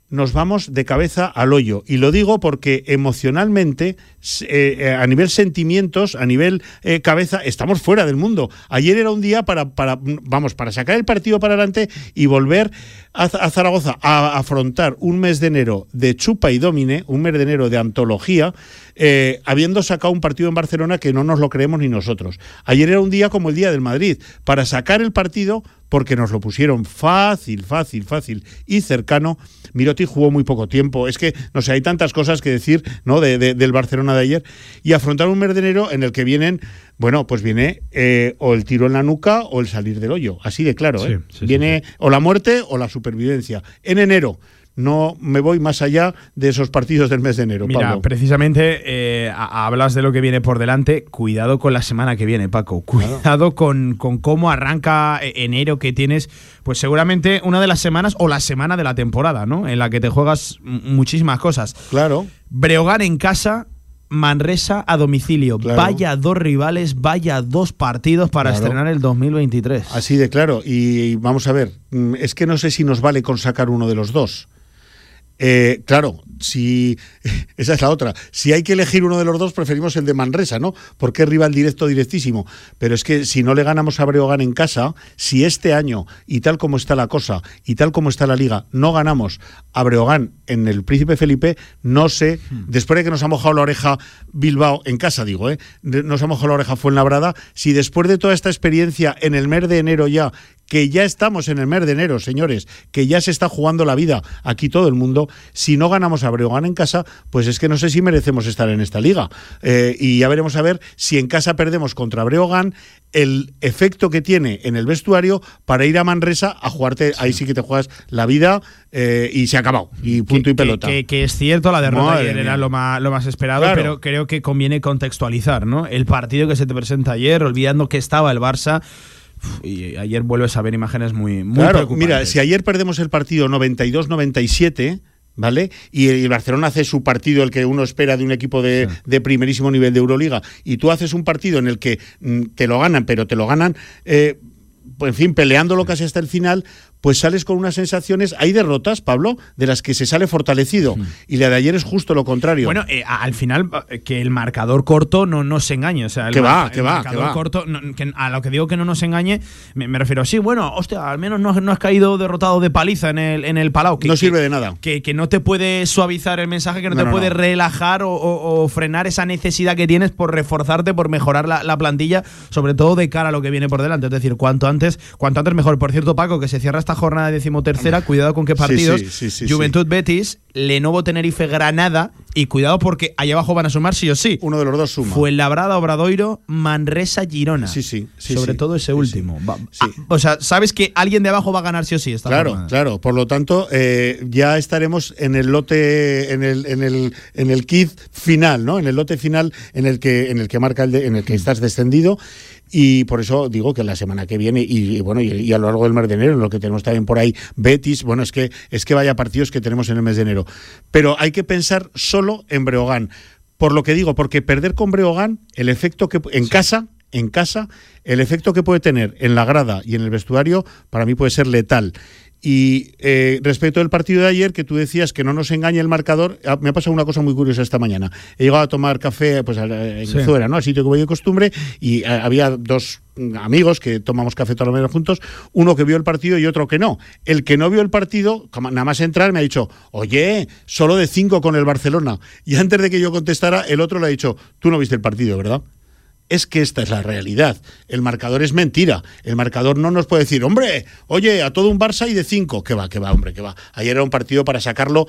nos vamos de cabeza al hoyo. Y lo digo porque emocionalmente, eh, eh, a nivel sentimientos, a nivel eh, cabeza, estamos fuera del mundo. Ayer era un día para, para, vamos, para sacar el partido para adelante y volver a, Zaragoza a afrontar un mes de enero de chupa y domine, un mes de enero de antología, eh, habiendo sacado un partido en Barcelona que no nos lo creemos ni nosotros. Ayer era un día como el día del Madrid, para sacar el partido porque nos lo pusieron fácil, fácil, fácil y cercano. Miroti jugó muy poco tiempo. Es que, no sé, hay tantas cosas que decir ¿no? de- del Barcelona de ayer. Y afrontar un mes de enero en el que vienen, bueno, pues viene eh, o el tiro en la nuca o el salir del hoyo. Así de claro, ¿eh? Sí, sí, viene o la muerte o la supervivencia. En enero. No me voy más allá de esos partidos del mes de enero, Mira, Pablo. precisamente eh, hablas de lo que viene por delante. Cuidado con la semana que viene, Paco. Cuidado con, con cómo arranca eh, enero, que tienes, pues seguramente una de las semanas o la semana de la temporada, ¿no? En la que te juegas muchísimas cosas. Claro. Breogán en casa, Manresa a domicilio. Claro. Vaya dos rivales, vaya dos partidos para Claro. estrenar el 2023. Así de claro. Y vamos a ver, mm, es que no sé si nos vale con sacar uno de los dos. Eh, claro, si [LAUGHS] esa es la otra. Si hay que elegir uno de los dos, preferimos el de Manresa, ¿no? Porque es rival directo, directísimo. Pero es que si no le ganamos a Breogán en casa, si este año, y tal como está la cosa, y tal como está la liga, no ganamos a Breogán en el Príncipe Felipe, no sé, después de que nos ha mojado la oreja Bilbao, en casa digo, ¿eh? Nos ha mojado la oreja Fuenlabrada, si después de toda esta experiencia en el mes de enero ya que ya estamos en el mes de enero, señores, que ya se está jugando la vida aquí todo el mundo, si no ganamos a Breogán en casa, pues es que no sé si merecemos estar en esta liga. Eh, y ya veremos a ver si en casa perdemos contra Breogán, el efecto que tiene en el vestuario para ir a Manresa a jugarte, ahí sí que te juegas la vida eh, y se ha acabado, y punto y pelota. Que, que es cierto, la derrota Madre ayer mía. era lo más, lo más esperado, Claro. pero creo que conviene contextualizar, ¿no? El partido que se te presenta ayer, olvidando que estaba el Barça. Y ayer vuelves a ver imágenes muy, muy Claro, preocupantes. mira, si ayer perdemos el partido 92-97, ¿vale? Y el Barcelona hace su partido, el que uno espera de un equipo de, de primerísimo nivel de Euroliga, y tú haces un partido en el que mm, te lo ganan, pero te lo ganan, eh, pues, en fin, peleándolo casi hasta el final, pues sales con unas sensaciones. Hay derrotas, Pablo, de las que se sale fortalecido. Y la de ayer es justo lo contrario. Bueno, eh, al final, eh, que el marcador corto no nos engañe. O sea, el Que va, que el va, marcador que va. corto, no- que a lo que digo que no nos engañe, me, me refiero, sí, bueno, hostia, al menos no, has- no has caído derrotado de paliza en el, en el Palau. Que, no que- sirve de nada. que, que no te puede suavizar el mensaje, que no, No, te puede relajar o, o- o frenar esa necesidad que tienes por reforzarte, por mejorar la, la plantilla, sobre todo de cara a lo que viene por delante. Es decir, cuanto antes, cuanto antes mejor. Por cierto, Paco, que se cierra esta jornada decimotercera, cuidado con qué partidos. sí, sí, sí, Juventud Betis, Lenovo Tenerife Granada, y cuidado porque allá abajo van a sumar sí o sí. Uno de los dos suma. Fuenlabrada, Obradoiro, Manresa, Girona. Sí, sí, Sobre todo ese último. Va- ah, o sea, sabes que alguien de abajo va a ganar sí o sí esta Claro, jornada. claro. Por lo tanto, eh, ya estaremos en el lote, en el, en el, en el kit final, ¿no? En el lote final en el que, en el que marca el de- en el que estás descendido. Y por eso digo que la semana que viene y, y bueno y, y a lo largo del mes de enero, en lo que tenemos también por ahí Betis, bueno es que es que vaya partidos que tenemos en el mes de enero. Pero hay que pensar solo en Breogán. Por lo que digo, porque perder con Breogán, el efecto que en casa, en casa, el efecto que puede tener en la grada y en el vestuario, para mí puede ser letal. Y eh, respecto del partido de ayer, que tú decías que no nos engañe el marcador, ah, me ha pasado una cosa muy curiosa esta mañana. He llegado a tomar café pues, a- en Sí. Zuera, ¿no? al sitio que voy de costumbre, y ah, había dos mm, amigos que tomamos café todas las mañanas juntos, uno que vio el partido y otro que no. El que no vio el partido, nada más entrar, me ha dicho, oye, solo de cinco con el Barcelona. Y antes de que yo contestara, el otro le ha dicho, tú no viste el partido, ¿verdad? Es que esta es la realidad. El marcador es mentira. El marcador no nos puede decir, hombre, oye, a todo un Barça y de cinco. Que va, que va, hombre, que va. Ayer era un partido para sacarlo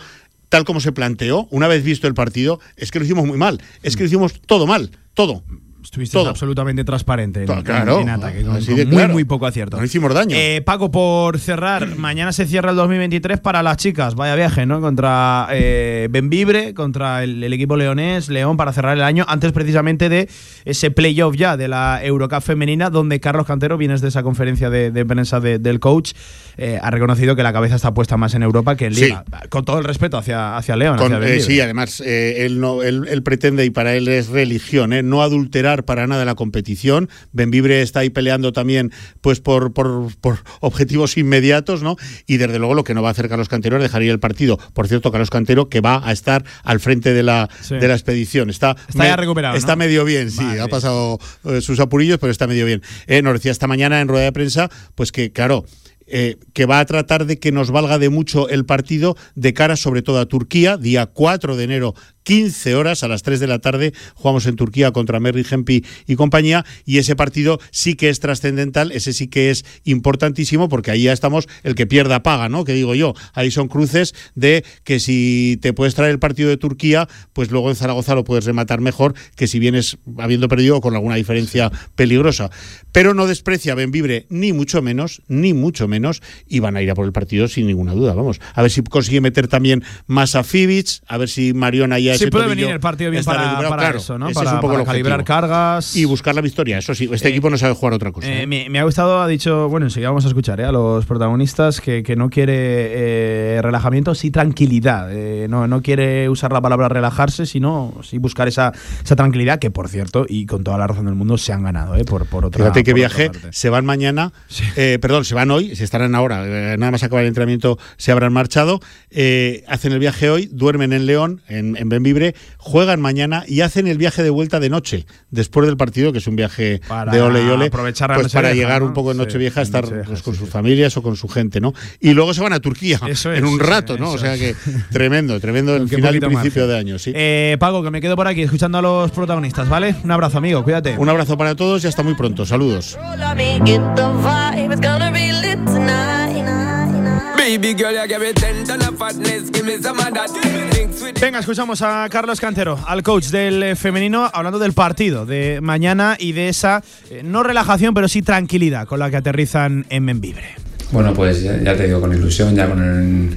tal como se planteó. Una vez visto el partido, es que lo hicimos muy mal. Es que lo hicimos todo mal. Todo. Estuviste Todo. absolutamente transparente en, claro. en ataque, con, muy, claro. muy poco acierto. No hicimos daño. Eh, Paco, por cerrar, [CLEARS THROAT] mañana se cierra el 2023 para las chicas. Vaya viaje, ¿no? Contra eh, Benvibre, contra el, el equipo leonés, León, para cerrar el año, antes precisamente de ese playoff ya de la Eurocup femenina, donde Carlos Cantero, vienes de esa conferencia de, de prensa de- del coach, eh, ha reconocido que la cabeza está puesta más en Europa que en Sí. Liga. Con todo el respeto hacia, hacia León. Con- hacia eh, sí, además, eh, él, no, él, él pretende, y para él es religión, no adulterar para nada la competición. Benvibre está ahí peleando también pues por, por, por objetivos inmediatos, ¿no? Y desde luego lo que no va a hacer Carlos Cantero es dejar ir el partido. Por cierto, Carlos Cantero que va a estar al frente de la, Sí. de la expedición. Está, Está ya recuperado, Está ¿no? medio bien, sí. Vale. Ha pasado eh, sus apurillos, pero está medio bien. Eh, nos decía esta mañana en rueda de prensa, pues que, claro, eh, que va a tratar de que nos valga de mucho el partido de cara sobre todo a Turquía, día 4 de enero, 15 horas a las 3 de la tarde, jugamos en Turquía contra Merry Hempi y compañía, y ese partido sí que es trascendental, ese sí que es importantísimo, porque ahí ya estamos, el que pierda paga, ¿no? Que digo yo, ahí son cruces de que si te puedes traer el partido de Turquía, pues luego en Zaragoza lo puedes rematar mejor que si vienes habiendo perdido con alguna diferencia peligrosa. Pero no desprecia Benvibre, ni mucho menos, ni mucho menos, y van a ir a por el partido sin ninguna duda, vamos. A ver si consigue meter también más a Fibic, a ver si Mariona ya Sí, puede venir el partido bien para- recuperado. para Claro, eso, ¿no? Para- es un poco para calibrar cargas. Y buscar la victoria, eso sí. Este equipo no sabe jugar otra cosa. Eh, ¿eh? me, me ha gustado, ha dicho, bueno, enseguida vamos a escuchar eh, a los protagonistas que, que no quiere eh, relajamiento, sí tranquilidad. Eh, no, no quiere usar la palabra relajarse, sino sí buscar esa, esa tranquilidad que, por cierto, y con toda la razón del mundo, se han ganado eh, por, por otra Fíjate que por viaje, se van mañana, eh, perdón, se van hoy, se estarán ahora, eh, nada más acabar el entrenamiento se habrán marchado, eh, hacen el viaje hoy, duermen en León, en, en Benvibre, juegan mañana y hacen el viaje de vuelta de noche, después del partido, que es un viaje Para de ole y ole, aprovechar pues para Nochevieja, llegar ¿no? un poco en Sí, Nochevieja a en estar Nochevieja, pues, con sus familias o con su gente, ¿no? Y luego se van a Turquía [LAUGHS] Eso en es, un sí, rato, ¿no? O sea que tremendo, tremendo [LAUGHS] el final y principio margen. de año, sí. Eh, Paco, que me quedo por aquí escuchando a los protagonistas, ¿vale? Un abrazo, amigo, cuídate. Un abrazo para todos y hasta muy pronto. Saludos. Venga, escuchamos a Carlos Cantero, al coach del eh, femenino, hablando del partido de mañana y de esa, eh, no relajación, pero sí tranquilidad con la que aterrizan en Membibre. Bueno, pues ya, ya te digo, con ilusión, ya con, el,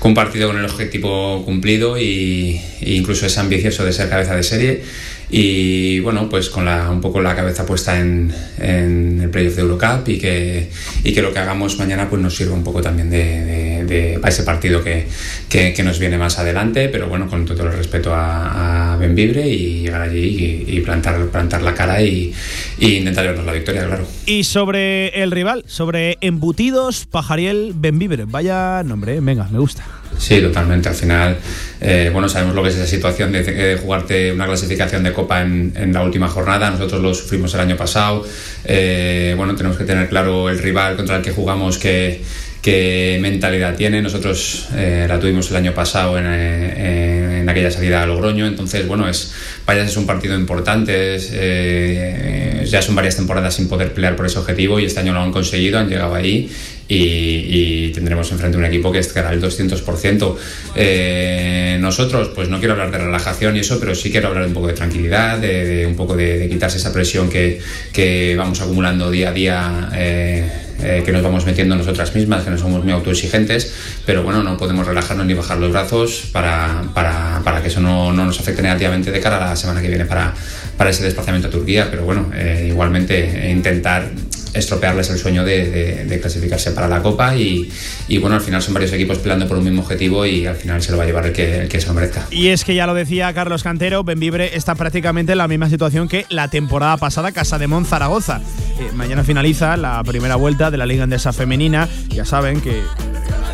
con un partido con el objetivo cumplido y, e incluso es ambicioso de ser cabeza de serie y bueno, pues con la, un poco la cabeza puesta en, en el playoff de Eurocup y que, y que lo que hagamos mañana pues nos sirva un poco también de, de- ese partido que, que, nos viene más adelante, pero bueno, con todo el respeto a, a Benvibre y llegar allí y, plantar, plantar la cara y, y intentar llevarnos la victoria, claro. Y sobre el rival, sobre Embutidos Pajariel Benvibre. Vaya nombre, eh, venga, me gusta. Sí, totalmente. Al final, eh, bueno, sabemos lo que es esa situación de, de jugarte una clasificación de Copa en, en la última jornada. Nosotros lo sufrimos el año pasado. Eh, bueno, tenemos que tener claro el rival contra el que jugamos que qué mentalidad tiene. Nosotros eh, la tuvimos el año pasado en, eh, en aquella salida a Logroño, entonces, bueno, es, Vallas es un partido importante, eh, ya son varias temporadas sin poder pelear por ese objetivo y este año lo han conseguido, han llegado ahí y, tendremos enfrente un equipo que estará al 200%. Eh, nosotros, pues no quiero hablar de relajación y eso, pero sí quiero hablar un poco de tranquilidad, de, un poco de, quitarse esa presión que vamos acumulando día a día. Eh, que nos vamos metiendo nosotras mismas, que no somos muy autoexigentes, pero bueno, no podemos relajarnos ni bajar los brazos para, para, para que eso no, no nos afecte negativamente de cara a la semana que viene para, para ese desplazamiento a Turquía, pero bueno, eh, igualmente eh, intentar estropearles el sueño de, clasificarse para la Copa y, y bueno, al final son varios equipos peleando por un mismo objetivo y al final se lo va a llevar el que, el que se lo merezca. Y es que ya lo decía Carlos Cantero, Benvibre está prácticamente en la misma situación que la temporada pasada Casa de Mon Zaragoza. Eh, mañana finaliza la primera vuelta de la Liga Endesa Femenina. Ya saben que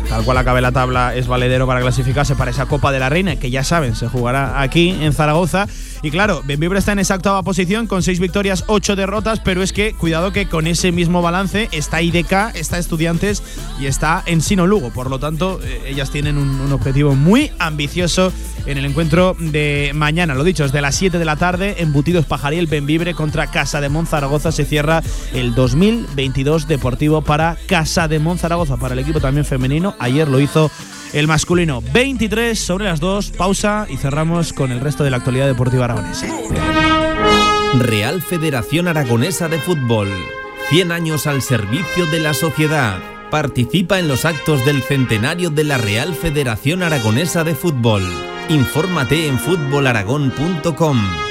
tal cual acabe la tabla es valedero para clasificarse para esa Copa de la Reina, que ya saben, se jugará aquí en Zaragoza. Y claro, Benvibre está en esa octava posición con seis victorias, ocho derrotas, pero es que cuidado que con ese mismo balance está IDK, está Estudiantes y está Ensino Lugo. Por lo tanto, eh, ellas tienen un, un objetivo muy ambicioso en el encuentro de mañana. Lo dicho, es de las 7 de la tarde, embutidos Pajariel Benvibre contra Casa de Monzaragoza. Se cierra el 2022 deportivo para Casa de Monzaragoza, para el equipo también femenino. Ayer lo hizo el masculino. 23 sobre las 2, pausa y cerramos con el resto de la actualidad deportiva aragonesa. Real Federación Aragonesa de Fútbol. 100 años al servicio de la sociedad. Participa en los actos del centenario de la Real Federación Aragonesa de Fútbol. Infórmate en fútbolaragón.com.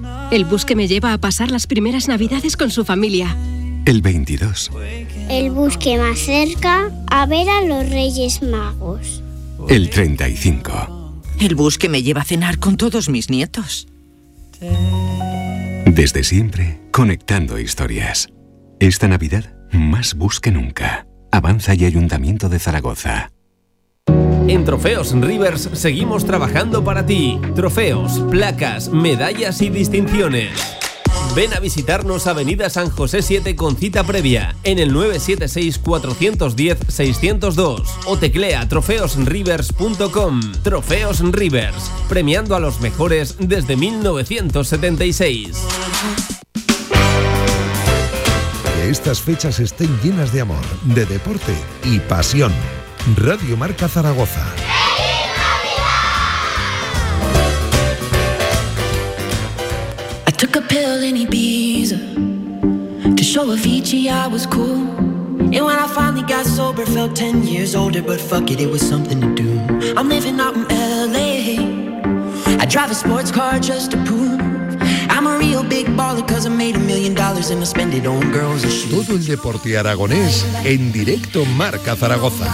El bus que me lleva a pasar las primeras navidades con su familia. el 22, El bus que más cerca a ver a los Reyes Magos. el 35. El bus que me lleva a cenar con todos mis nietos. Desde siempre, conectando historias. Esta Navidad, más bus que nunca. Avanza y Ayuntamiento de Zaragoza. En Trofeos Rivers seguimos trabajando para ti. Trofeos, placas, medallas y distinciones. Ven a visitarnos Avenida San José 7 con cita previa en el 976-410-602 o teclea trofeosrivers.com. Trofeos Rivers, premiando a los mejores desde 1976. Que estas fechas estén llenas de amor, de deporte y pasión. Radio Marca Zaragoza. I took a pill in Ibiza to show Avicii I was cool. And when I finally got sober, felt 10 years older, but fuck it, it was something to do. I'm living out in LA. I drive a sports car just to prove Todo el deporte aragonés en directo Marca Zaragoza.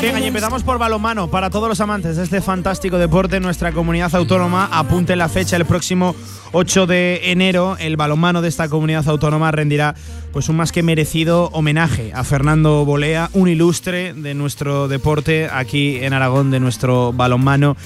Venga, y empezamos por balonmano. Para todos los amantes de este fantástico deporte nuestra comunidad autónoma, apunte la fecha el próximo 8 de enero. El balonmano de esta comunidad autónoma rendirá pues un más que merecido homenaje a Fernando Bolea, un ilustre de nuestro deporte aquí en Aragón, de nuestro balonmano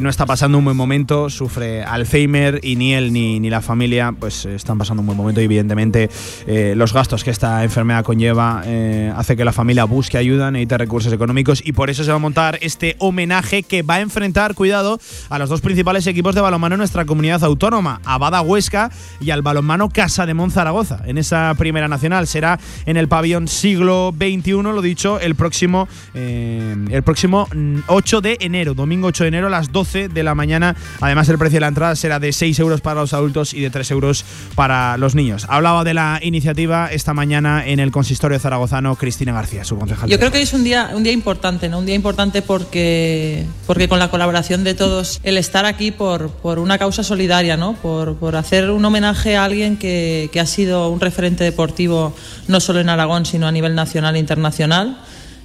no está pasando un buen momento, sufre Alzheimer y ni él ni, ni la familia pues están pasando un buen momento y evidentemente eh, los gastos que esta enfermedad conlleva eh, hace que la familia busque ayuda, necesite recursos económicos y por eso se va a montar este homenaje que va a enfrentar, cuidado, a los dos principales equipos de balonmano en nuestra comunidad autónoma, a Bada Huesca y al balonmano Casa de Monzaragoza. En esa primera nacional será en el pabellón siglo XXI, lo dicho, el próximo, eh, el próximo mm, 8 de enero, domingo 8 de enero a las 12 de la mañana. Además, el precio de la entrada será de 6 euros para los adultos y de 3 euros para los niños. Hablaba de la iniciativa esta mañana en el consistorio zaragozano Cristina García, su concejal. Yo creo que es un día, un día importante, ¿no? Un día importante porque, porque con la colaboración de todos, el estar aquí por, por una causa solidaria, ¿no? Por, por hacer un homenaje a alguien que, que ha sido un referente deportivo no solo en Aragón, sino a nivel nacional e internacional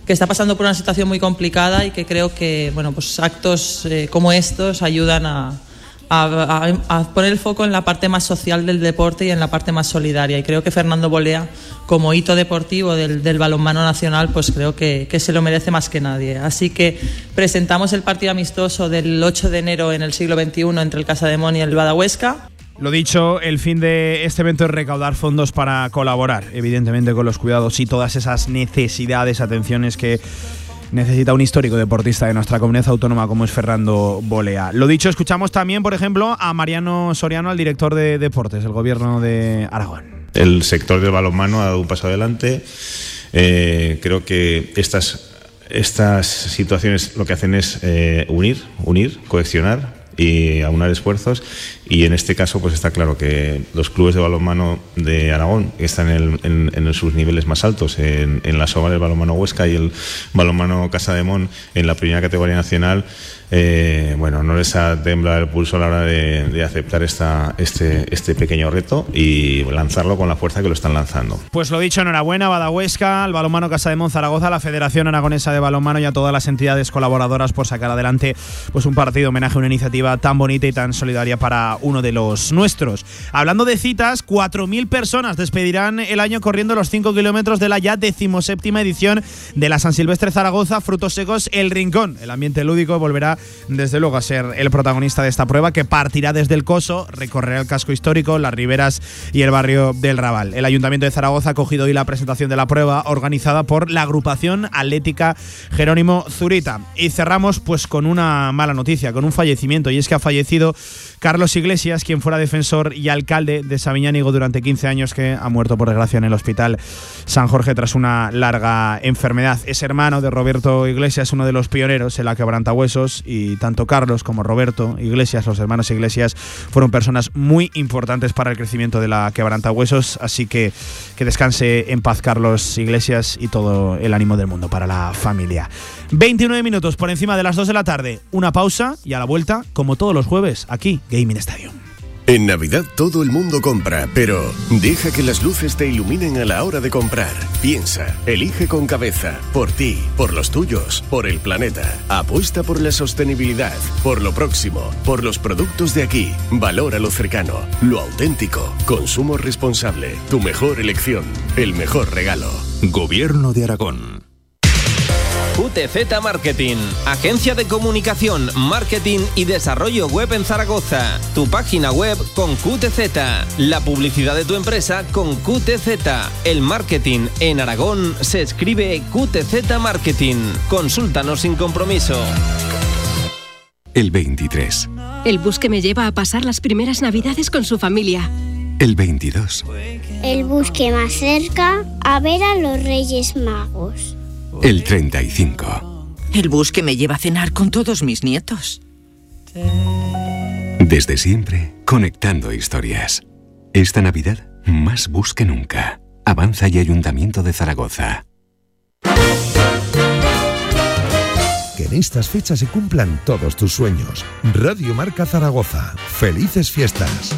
que está pasando por una situación muy complicada y que creo que bueno, pues actos eh, como estos ayudan a, poner el foco en la parte más social del deporte y en la parte más solidaria. Y creo que Fernando Bolea, como hito deportivo del, del balonmano nacional, pues creo que, que se lo merece más que nadie. Así que presentamos el partido amistoso del 8 de enero en el siglo XXI entre el Casa de Mon y el Badahuesca. Lo dicho, el fin de este evento es recaudar fondos para colaborar, evidentemente, con los cuidados y todas esas necesidades, atenciones que necesita un histórico deportista de nuestra comunidad autónoma como es Fernando Bolea. Lo dicho, escuchamos también, por ejemplo, a Mariano Soriano, al director de deportes del gobierno de Aragón. El sector del balonmano ha dado un paso adelante. Eh, creo que estas, estas situaciones lo que hacen es eh, unir, unir, cohesionar y aunar esfuerzos. Y en este caso, pues está claro que los clubes de balonmano de Aragón están en, en- sus niveles más altos, en, en la SOBA del balonmano Huesca y el balonmano Casa de Mon en la primera categoría nacional. Eh, bueno, no les ha temblado el pulso a la hora de, aceptar este, este pequeño reto y lanzarlo con la fuerza que lo están lanzando. Pues lo dicho, enhorabuena Badahuesca, al Balonmano Casa de Monzaragoza, a la Federación Aragonesa de Balonmano y a todas las entidades colaboradoras por sacar adelante pues un partido homenaje a una iniciativa tan bonita y tan solidaria para uno de los nuestros. Hablando de citas, 4.000 personas despedirán el año corriendo los 5 kilómetros de la ya decimoséptima edición de la San Silvestre Zaragoza, Frutos Secos, El Rincón. El ambiente lúdico volverá desde luego a ser el protagonista de esta prueba que partirá desde el Coso, recorrerá el casco histórico, las riberas y el barrio del Raval. El Ayuntamiento de Zaragoza ha cogido hoy la presentación de la prueba organizada por la agrupación atlética Jerónimo Zurita. Y cerramos pues con una mala noticia, con un fallecimiento y es que ha fallecido Carlos Iglesias, quien fuera defensor y alcalde de Sabiñánigo durante 15 años que ha muerto por desgracia en el hospital San Jorge tras una larga enfermedad. Es hermano de Roberto Iglesias, uno de los pioneros en la quebrantahuesos y tanto Carlos como Roberto Iglesias, los hermanos Iglesias, fueron personas muy importantes para el crecimiento de la quebrantahuesos, así que que descanse en paz Carlos Iglesias y todo el ánimo del mundo para la familia. 29 minutos por encima de las 2 de la tarde, una pausa y a la vuelta, como todos los jueves, aquí, Gaming Stadium. En Navidad todo el mundo compra, pero deja que las luces te iluminen a la hora de comprar. Piensa, elige con cabeza, por ti, por los tuyos, por el planeta. Apuesta por la sostenibilidad, por lo próximo, por los productos de aquí. Valora lo cercano, lo auténtico. Consumo responsable, tu mejor elección, el mejor regalo. Gobierno de Aragón. QTZ Marketing, agencia de comunicación, marketing y desarrollo web en Zaragoza. Tu página web con QTZ, la publicidad de tu empresa con QTZ. El marketing en Aragón se escribe QTZ Marketing. Consúltanos sin compromiso. El 23. El bus que me lleva a pasar las primeras navidades con su familia. El 22. El bus que más cerca a ver a los Reyes Magos. El 35. El bus que me lleva a cenar con todos mis nietos. Desde siempre, conectando historias. Esta Navidad, más bus que nunca. Avanza y Ayuntamiento de Zaragoza. Que en estas fechas se cumplan todos tus sueños. Radio Marca Zaragoza. Felices fiestas.